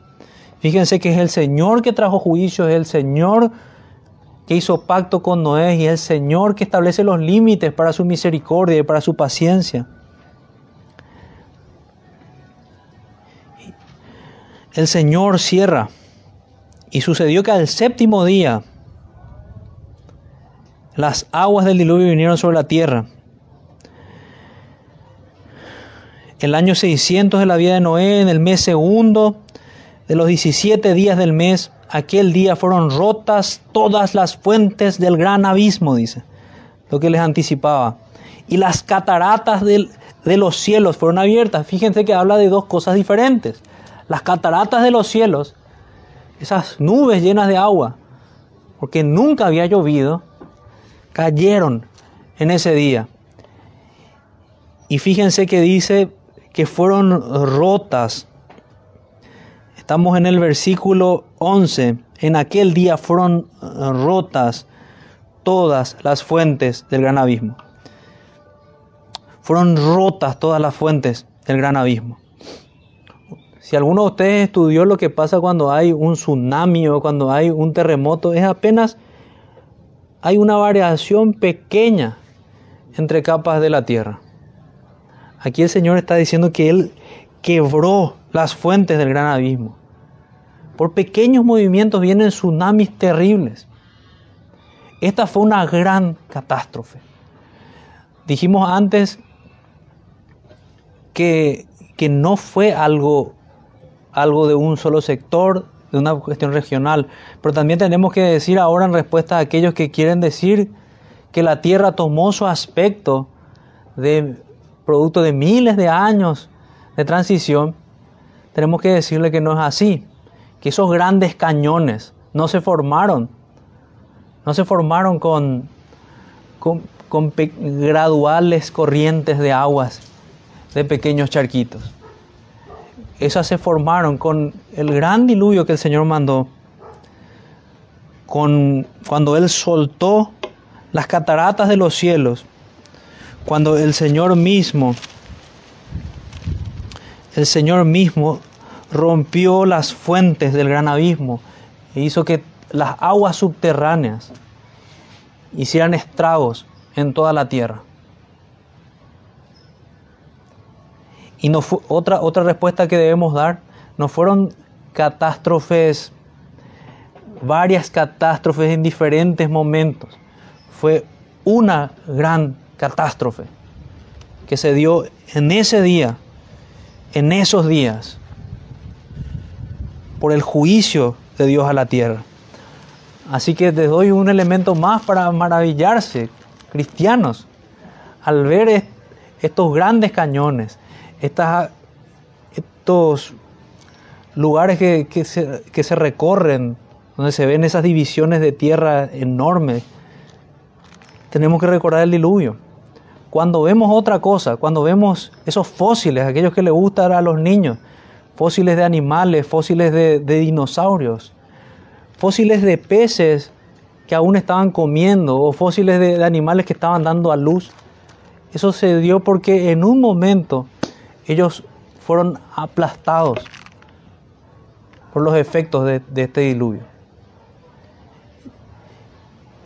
Fíjense que es el Señor que trajo juicio, es el Señor que hizo pacto con Noé y es el Señor que establece los límites para su misericordia y para su paciencia. El Señor cierra y sucedió que al séptimo día las aguas del diluvio vinieron sobre la tierra. El año 600 de la vida de Noé, en el mes segundo, de los 17 días del mes, aquel día fueron rotas todas las fuentes del gran abismo, dice, lo que les anticipaba. Y las cataratas de los cielos fueron abiertas. Fíjense que habla de dos cosas diferentes. Las cataratas de los cielos esas nubes llenas de agua, porque nunca había llovido, cayeron en ese día. Y fíjense que dice que fueron rotas. Estamos en el versículo 11. En aquel día fueron rotas todas las fuentes del gran abismo. Fueron rotas todas las fuentes del gran abismo. Si alguno de ustedes estudió lo que pasa cuando hay un tsunami o cuando hay un terremoto, es apenas hay una variación pequeña entre capas de la tierra. Aquí el Señor está diciendo que Él quebró las fuentes del gran abismo. Por pequeños movimientos vienen tsunamis terribles. Esta fue una gran catástrofe. Dijimos antes que, que no fue algo algo de un solo sector, de una cuestión regional. Pero también tenemos que decir ahora en respuesta a aquellos que quieren decir que la tierra tomó su aspecto de producto de miles de años de transición, tenemos que decirle que no es así, que esos grandes cañones no se formaron, no se formaron con, graduales corrientes de aguas de pequeños charquitos. Esas se formaron con el gran diluvio que el Señor mandó, con, cuando Él soltó las cataratas de los cielos, cuando el Señor mismo, el Señor mismo rompió las fuentes del gran abismo e hizo que las aguas subterráneas hicieran estragos en toda la tierra. Y no fue, otra, otra respuesta que debemos dar, no fueron catástrofes, varias catástrofes en diferentes momentos. Fue una gran catástrofe que se dio en ese día, en esos días, por el juicio de Dios a la tierra. Así que les doy un elemento más para maravillarse, cristianos, al ver estos grandes cañones, estos lugares que, se, recorren donde se ven esas divisiones de tierra enormes, tenemos que recordar el diluvio. Cuando vemos otra cosa, cuando vemos esos fósiles, aquellos que le gustan a los niños, fósiles de animales, fósiles de, dinosaurios, fósiles de peces que aún estaban comiendo o fósiles de, de animales que estaban dando a luz, eso se dio porque en un momento ellos fueron aplastados por los efectos de, este diluvio.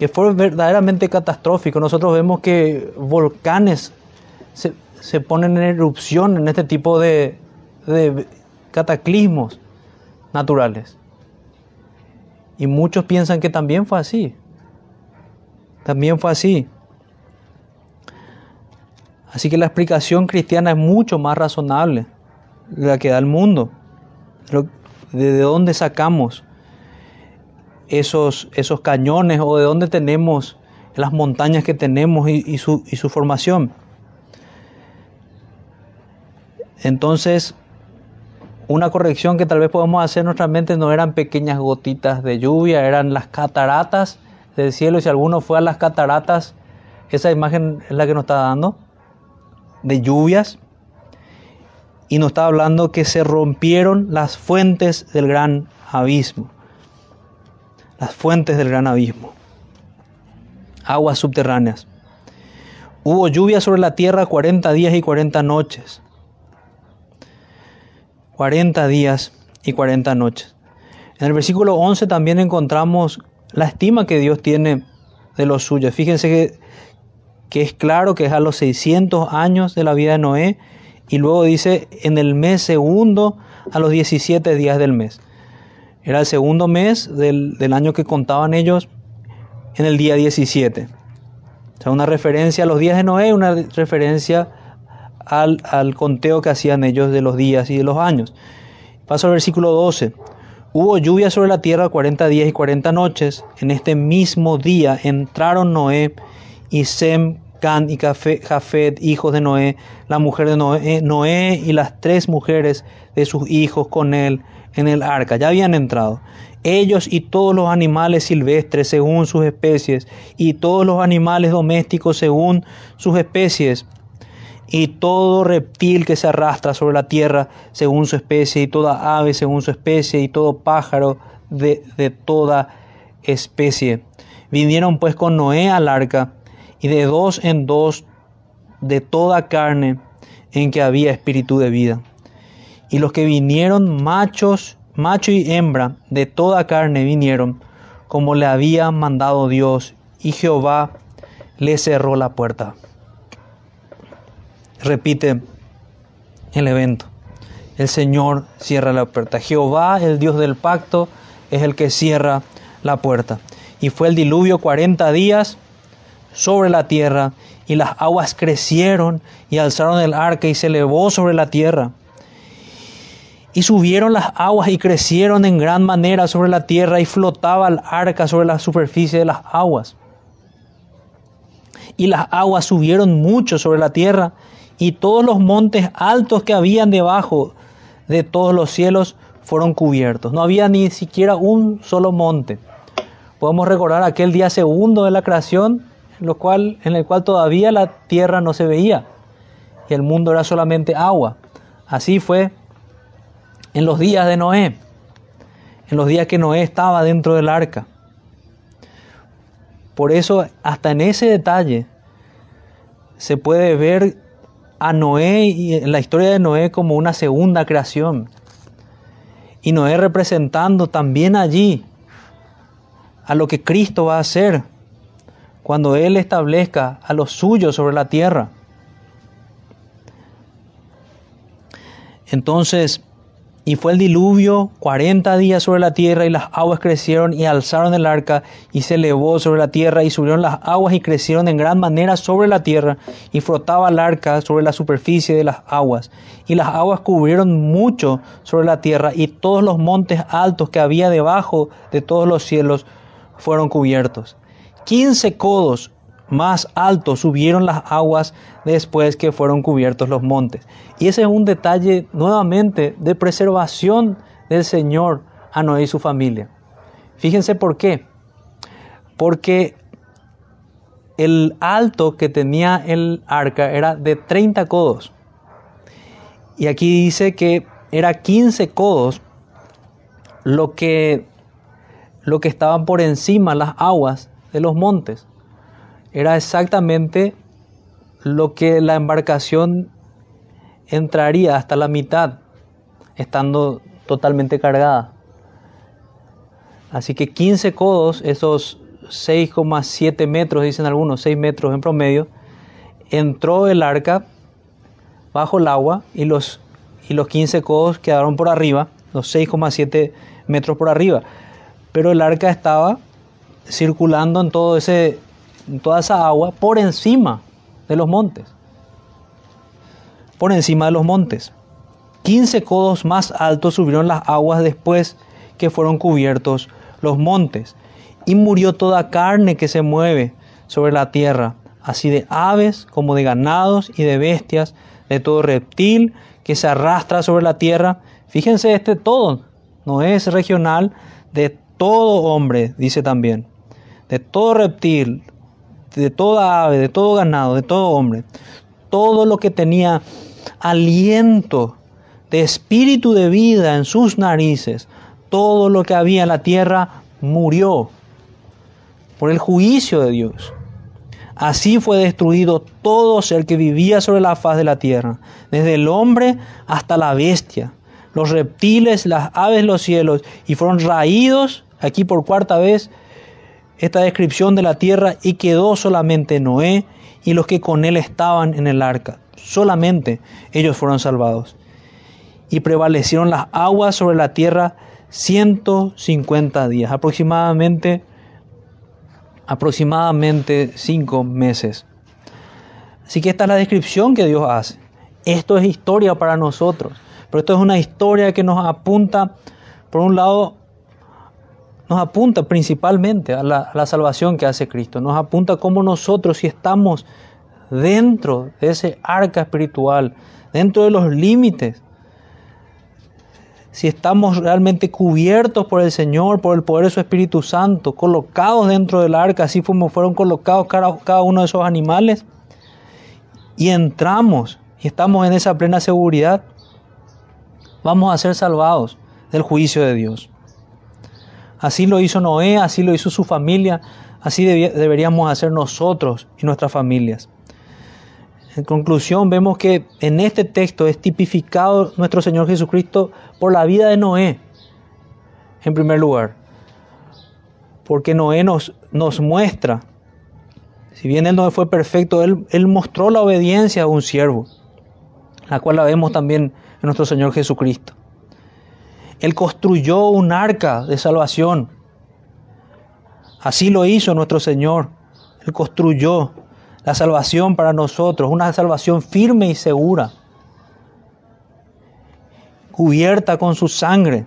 Que fue verdaderamente catastrófico. Nosotros vemos que volcanes se, ponen en erupción en este tipo de, de cataclismos naturales. Y muchos piensan que también fue así. También fue así. Así que la explicación cristiana es mucho más razonable la que da el mundo. ¿De dónde sacamos esos, esos cañones o de dónde tenemos las montañas que tenemos y, su, y su formación? Entonces, una corrección que tal vez podemos hacer en nuestra mente no eran pequeñas gotitas de lluvia, eran las cataratas del cielo. Y si alguno fue a las cataratas, esa imagen es la que nos está dando de lluvias y nos está hablando que se rompieron las fuentes del gran abismo. Las fuentes del gran abismo. Aguas subterráneas. Hubo lluvia sobre la tierra 40 días y 40 noches. 40 días y 40 noches. En el versículo 11 también encontramos la estima que Dios tiene de los suyos. Fíjense que que es claro que es a los 600 años de la vida de Noé, y luego dice en el mes segundo a los 17 días del mes. Era el segundo mes del, año que contaban ellos en el día 17. O sea, una referencia a los días de Noé, una referencia al, al conteo que hacían ellos de los días y de los años. Paso al versículo 12. Hubo lluvia sobre la tierra 40 días y 40 noches. En este mismo día entraron Noé y Sem, Can y Jafet, hijos de Noé, la mujer de Noé, eh, Noé y las tres mujeres de sus hijos con él en el arca. Ya habían entrado. Ellos y todos los animales silvestres según sus especies, y todos los animales domésticos según sus especies, y todo reptil que se arrastra sobre la tierra según su especie, y toda ave según su especie, y todo pájaro de, de toda especie. Vinieron pues con Noé al arca, y de dos en dos de toda carne en que había espíritu de vida. Y los que vinieron machos, macho y hembra, de toda carne vinieron, como le había mandado Dios, y Jehová le cerró la puerta. Repite el evento. El Señor cierra la puerta. Jehová, el Dios del pacto, es el que cierra la puerta. Y fue el diluvio 40 días sobre la tierra, y las aguas crecieron y alzaron el arca y se elevó sobre la tierra. Y subieron las aguas y crecieron en gran manera sobre la tierra y flotaba el arca sobre la superficie de las aguas. Y las aguas subieron mucho sobre la tierra y todos los montes altos que habían debajo de todos los cielos fueron cubiertos. No había ni siquiera un solo monte. Podemos recordar aquel día segundo de la creación lo cual, en el cual todavía la tierra no se veía y el mundo era solamente agua. Así fue en los días de Noé, en los días que Noé estaba dentro del arca. Por eso, hasta en ese detalle, se puede ver a Noé y la historia de Noé como una segunda creación. Y Noé representando también allí a lo que Cristo va a hacer cuando Él establezca a los suyos sobre la tierra. Entonces, y fue el diluvio cuarenta días sobre la tierra y las aguas crecieron y alzaron el arca y se elevó sobre la tierra y subieron las aguas y crecieron en gran manera sobre la tierra y frotaba el arca sobre la superficie de las aguas. Y las aguas cubrieron mucho sobre la tierra y todos los montes altos que había debajo de todos los cielos fueron cubiertos. 15 codos más altos subieron las aguas después que fueron cubiertos los montes. Y ese es un detalle nuevamente de preservación del Señor a Noé y su familia. Fíjense por qué. Porque el alto que tenía el arca era de 30 codos. Y aquí dice que era 15 codos lo que, lo que estaban por encima las aguas de los montes. Era exactamente lo que la embarcación entraría hasta la mitad, estando totalmente cargada. Así que 15 codos, esos 6,7 metros, dicen algunos, 6 metros en promedio, entró el arca bajo el agua y los, y los 15 codos quedaron por arriba, los 6,7 metros por arriba. Pero el arca estaba circulando en, todo ese, toda esa agua por encima de los montes. Por encima de los montes. 15 codos más altos subieron las aguas después que fueron cubiertos los montes. Y murió toda carne que se mueve sobre la tierra, así de aves como de ganados y de bestias, de todo reptil que se arrastra sobre la tierra. Fíjense este todo, no es regional, de todo hombre, dice también, de todo reptil, de toda ave, de todo ganado, de todo hombre, todo lo que tenía aliento de espíritu de vida en sus narices, todo lo que había en la tierra murió por el juicio de Dios. Así fue destruido todo ser que vivía sobre la faz de la tierra, desde el hombre hasta la bestia, los reptiles, las aves, los cielos, y fueron raídos, aquí por cuarta vez, esta descripción de la tierra, y quedó solamente Noé y los que con él estaban en el arca. Solamente ellos fueron salvados. Y prevalecieron las aguas sobre la tierra 150 días, aproximadamente aproximadamente cinco meses. Así que esta es la descripción que Dios hace. Esto es historia para nosotros, pero esto es una historia que nos apunta, por un lado, nos apunta principalmente a la, salvación que hace Cristo, nos apunta cómo nosotros, si estamos dentro de ese arca espiritual, dentro de los límites si estamos realmente cubiertos por el Señor, por el poder de su Espíritu Santo, colocados dentro del arca, así como fueron colocados cada uno de esos animales, y entramos y estamos en esa plena seguridad, vamos a ser salvados del juicio de Dios. Así lo hizo Noé, así lo hizo su familia, así deberíamos hacer nosotros y nuestras familias. En conclusión, vemos que en este texto es tipificado nuestro Señor Jesucristo por la vida de Noé, en primer lugar. Porque Noé nos, nos muestra, si bien él no fue perfecto, él, él mostró la obediencia a un siervo, la cual la vemos también en nuestro Señor Jesucristo. Él construyó un arca de salvación. Así lo hizo nuestro Señor. Él construyó la salvación para nosotros, una salvación firme y segura, cubierta con su sangre,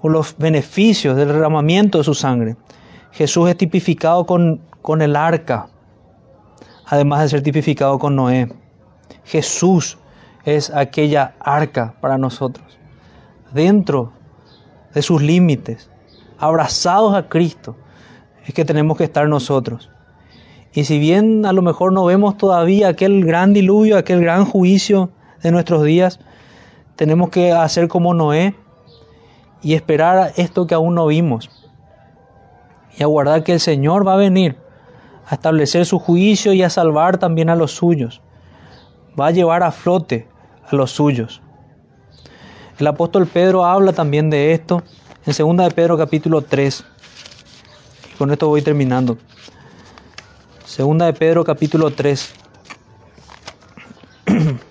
con los beneficios del derramamiento de su sangre. Jesús es tipificado con, con el arca, además de ser tipificado con Noé. Jesús es aquella arca para nosotros, dentro de sus límites, abrazados a Cristo, es que tenemos que estar nosotros. Y si bien a lo mejor no vemos todavía aquel gran diluvio, aquel gran juicio de nuestros días, tenemos que hacer como Noé y esperar esto que aún no vimos. Y aguardar que el Señor va a venir a establecer su juicio y a salvar también a los suyos. Va a llevar a flote a los suyos. El apóstol Pedro habla también de esto en 2 de Pedro capítulo 3. Y con esto voy terminando. Segunda de Pedro capítulo 3.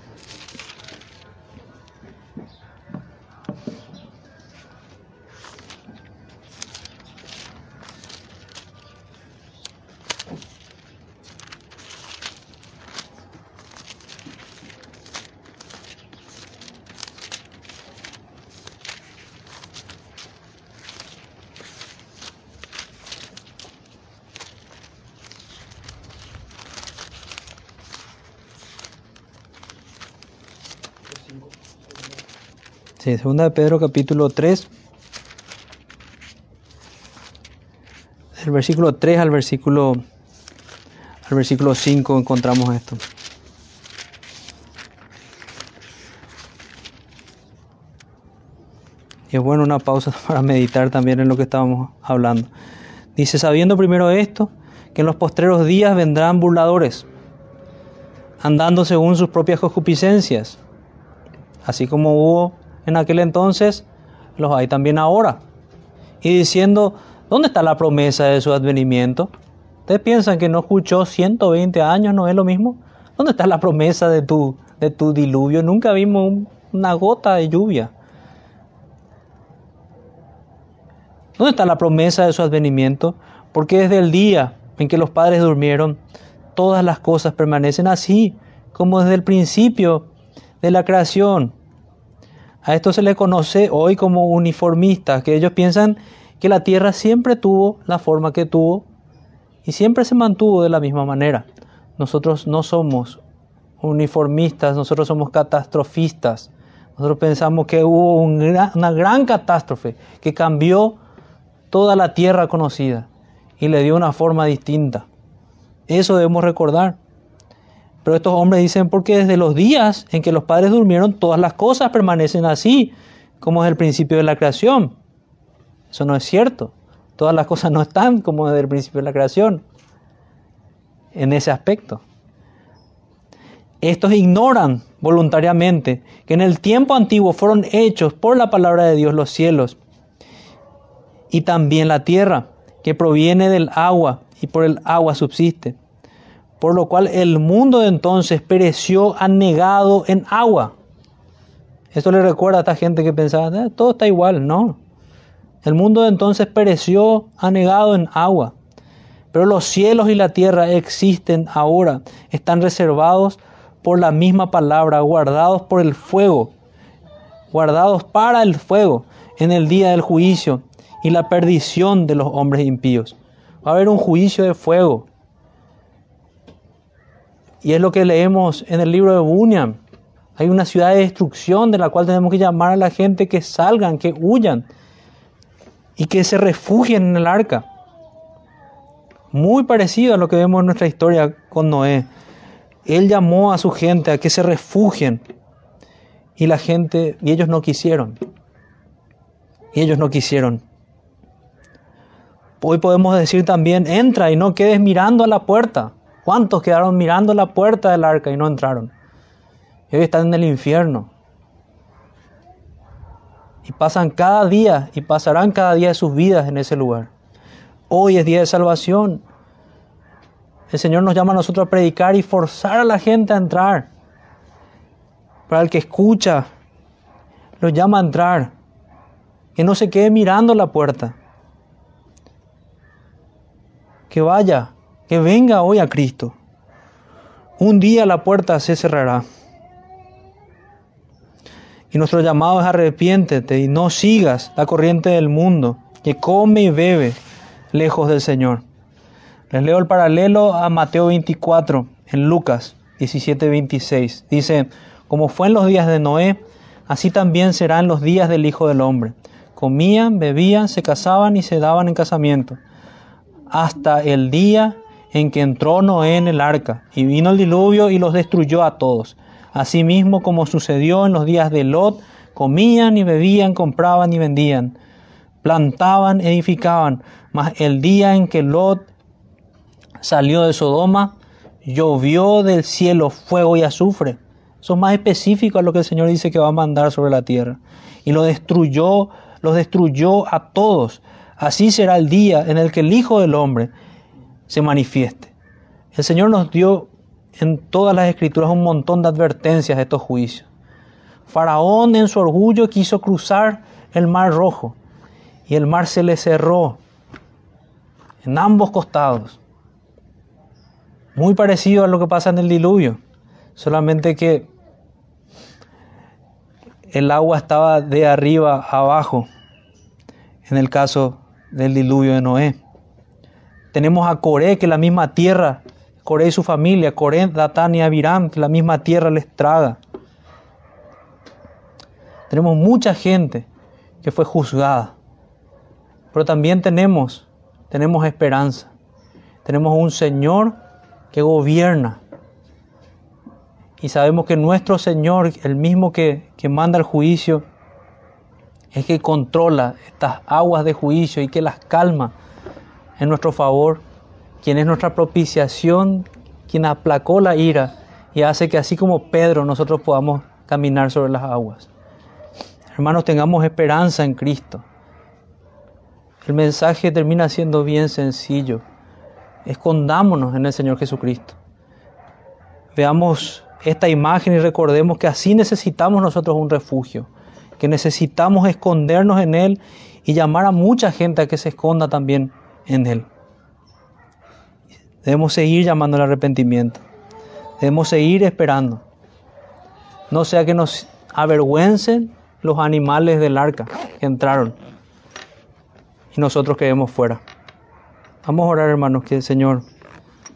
Sí, segunda de Pedro capítulo 3. del versículo 3 al versículo, al versículo 5 encontramos esto. Y es bueno una pausa para meditar también en lo que estábamos hablando. Dice, sabiendo primero esto, que en los postreros días vendrán burladores, andando según sus propias concupiscencias, así como hubo en aquel entonces, los hay también ahora. Y diciendo, ¿dónde está la promesa de su advenimiento? ¿Ustedes piensan que no escuchó 120 años, no es lo mismo? ¿Dónde está la promesa de tu, de tu diluvio? Nunca vimos una gota de lluvia. ¿Dónde está la promesa de su advenimiento? Porque desde el día en que los padres durmieron, todas las cosas permanecen así, como desde el principio de la creación. A esto se le conoce hoy como uniformistas, que ellos piensan que la tierra siempre tuvo la forma que tuvo y siempre se mantuvo de la misma manera. Nosotros no somos uniformistas, nosotros somos catastrofistas. Nosotros pensamos que hubo una gran catástrofe que cambió toda la tierra conocida y le dio una forma distinta. Eso debemos recordar. Pero estos hombres dicen, porque desde los días en que los padres durmieron, todas las cosas permanecen así, como es el principio de la creación. Eso no es cierto. Todas las cosas no están como desde el principio de la creación, en ese aspecto. Estos ignoran voluntariamente que en el tiempo antiguo fueron hechos por la palabra de Dios los cielos y también la tierra, que proviene del agua y por el agua subsiste. Por lo cual el mundo de entonces pereció anegado en agua. Esto le recuerda a esta gente que pensaba, eh, todo está igual. No. El mundo de entonces pereció anegado en agua. Pero los cielos y la tierra existen ahora, están reservados por la misma palabra, guardados por el fuego, guardados para el fuego en el día del juicio y la perdición de los hombres impíos. Va a haber un juicio de fuego. Y es lo que leemos en el libro de Bunyan. Hay una ciudad de destrucción de la cual tenemos que llamar a la gente que salgan, que huyan y que se refugien en el arca. Muy parecido a lo que vemos en nuestra historia con Noé. Él llamó a su gente a que se refugien y la gente, y ellos no quisieron. Y ellos no quisieron. Hoy podemos decir también, entra y no quedes mirando a la puerta. ¿Cuántos quedaron mirando la puerta del arca y no entraron? Y hoy están en el infierno. Y pasan cada día y pasarán cada día de sus vidas en ese lugar. Hoy es día de salvación. El Señor nos llama a nosotros a predicar y forzar a la gente a entrar. Para el que escucha, lo llama a entrar. Que no se quede mirando la puerta que vaya, que venga hoy a Cristo. Un día la puerta se cerrará. Y nuestro llamado es arrepiéntete y no sigas la corriente del mundo que come y bebe lejos del Señor. Les leo el paralelo a Mateo 24 en Lucas 17, 26. Dice, como fue en los días de Noé, así también serán los días del Hijo del Hombre. Comían, bebían, se casaban y se daban en casamiento hasta el día en que entró Noé en el arca, y vino el diluvio y los destruyó a todos. Asimismo como sucedió en los días de Lot, comían y bebían, compraban y vendían, plantaban, edificaban, mas el día en que Lot salió de Sodoma, llovió del cielo fuego y azufre. Eso es más específico a lo que el Señor dice que va a mandar sobre la tierra. Y lo destruyó, los destruyó a todos. Así será el día en el que el Hijo del Hombre se manifieste. El Señor nos dio en todas las escrituras un montón de advertencias de estos juicios. Faraón en su orgullo quiso cruzar el mar rojo y el mar se le cerró en ambos costados. Muy parecido a lo que pasa en el diluvio, solamente que el agua estaba de arriba a abajo en el caso del diluvio de Noé. Tenemos a Coré, que la misma tierra, Coré y su familia, Coré, Datán y Abiram, que la misma tierra les traga. Tenemos mucha gente que fue juzgada, pero también tenemos tenemos esperanza. Tenemos un Señor que gobierna. Y sabemos que nuestro Señor, el mismo que, que manda el juicio, es que controla estas aguas de juicio y que las calma en nuestro favor, quien es nuestra propiciación, quien aplacó la ira y hace que así como Pedro nosotros podamos caminar sobre las aguas. Hermanos, tengamos esperanza en Cristo. El mensaje termina siendo bien sencillo. Escondámonos en el Señor Jesucristo. Veamos esta imagen y recordemos que así necesitamos nosotros un refugio, que necesitamos escondernos en Él y llamar a mucha gente a que se esconda también en Él. Debemos seguir llamando al arrepentimiento. Debemos seguir esperando. No sea que nos avergüencen los animales del arca que entraron y nosotros quedemos fuera. Vamos a orar, hermanos, que el Señor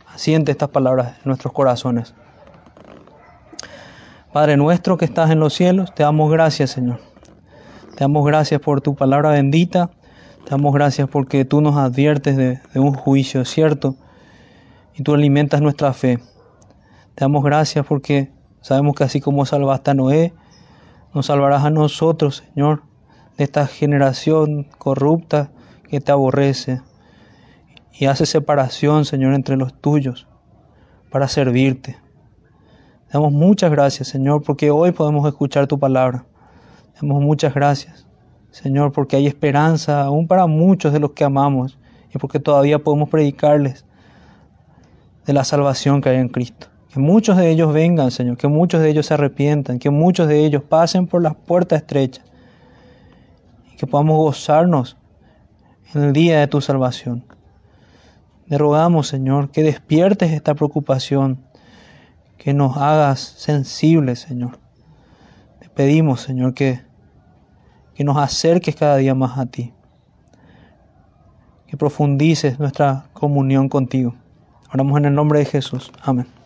asiente estas palabras en nuestros corazones. Padre nuestro que estás en los cielos, te damos gracias, Señor. Te damos gracias por tu palabra bendita. Damos gracias porque tú nos adviertes de, de un juicio cierto y tú alimentas nuestra fe. Te damos gracias porque sabemos que así como salvaste a Noé, nos salvarás a nosotros, Señor, de esta generación corrupta que te aborrece y hace separación, Señor, entre los tuyos para servirte. Te damos muchas gracias, Señor, porque hoy podemos escuchar tu palabra. Te damos muchas gracias, Señor, porque hay esperanza aún para muchos de los que amamos y porque todavía podemos predicarles de la salvación que hay en Cristo. Que muchos de ellos vengan, Señor, que muchos de ellos se arrepientan, que muchos de ellos pasen por las puertas estrechas y que podamos gozarnos en el día de tu salvación. Te rogamos, Señor, que despiertes esta preocupación, que nos hagas sensibles, Señor. Te pedimos, Señor, que, que nos acerques cada día más a ti, que profundices nuestra comunión contigo. Oramos en el nombre de Jesús. Amén.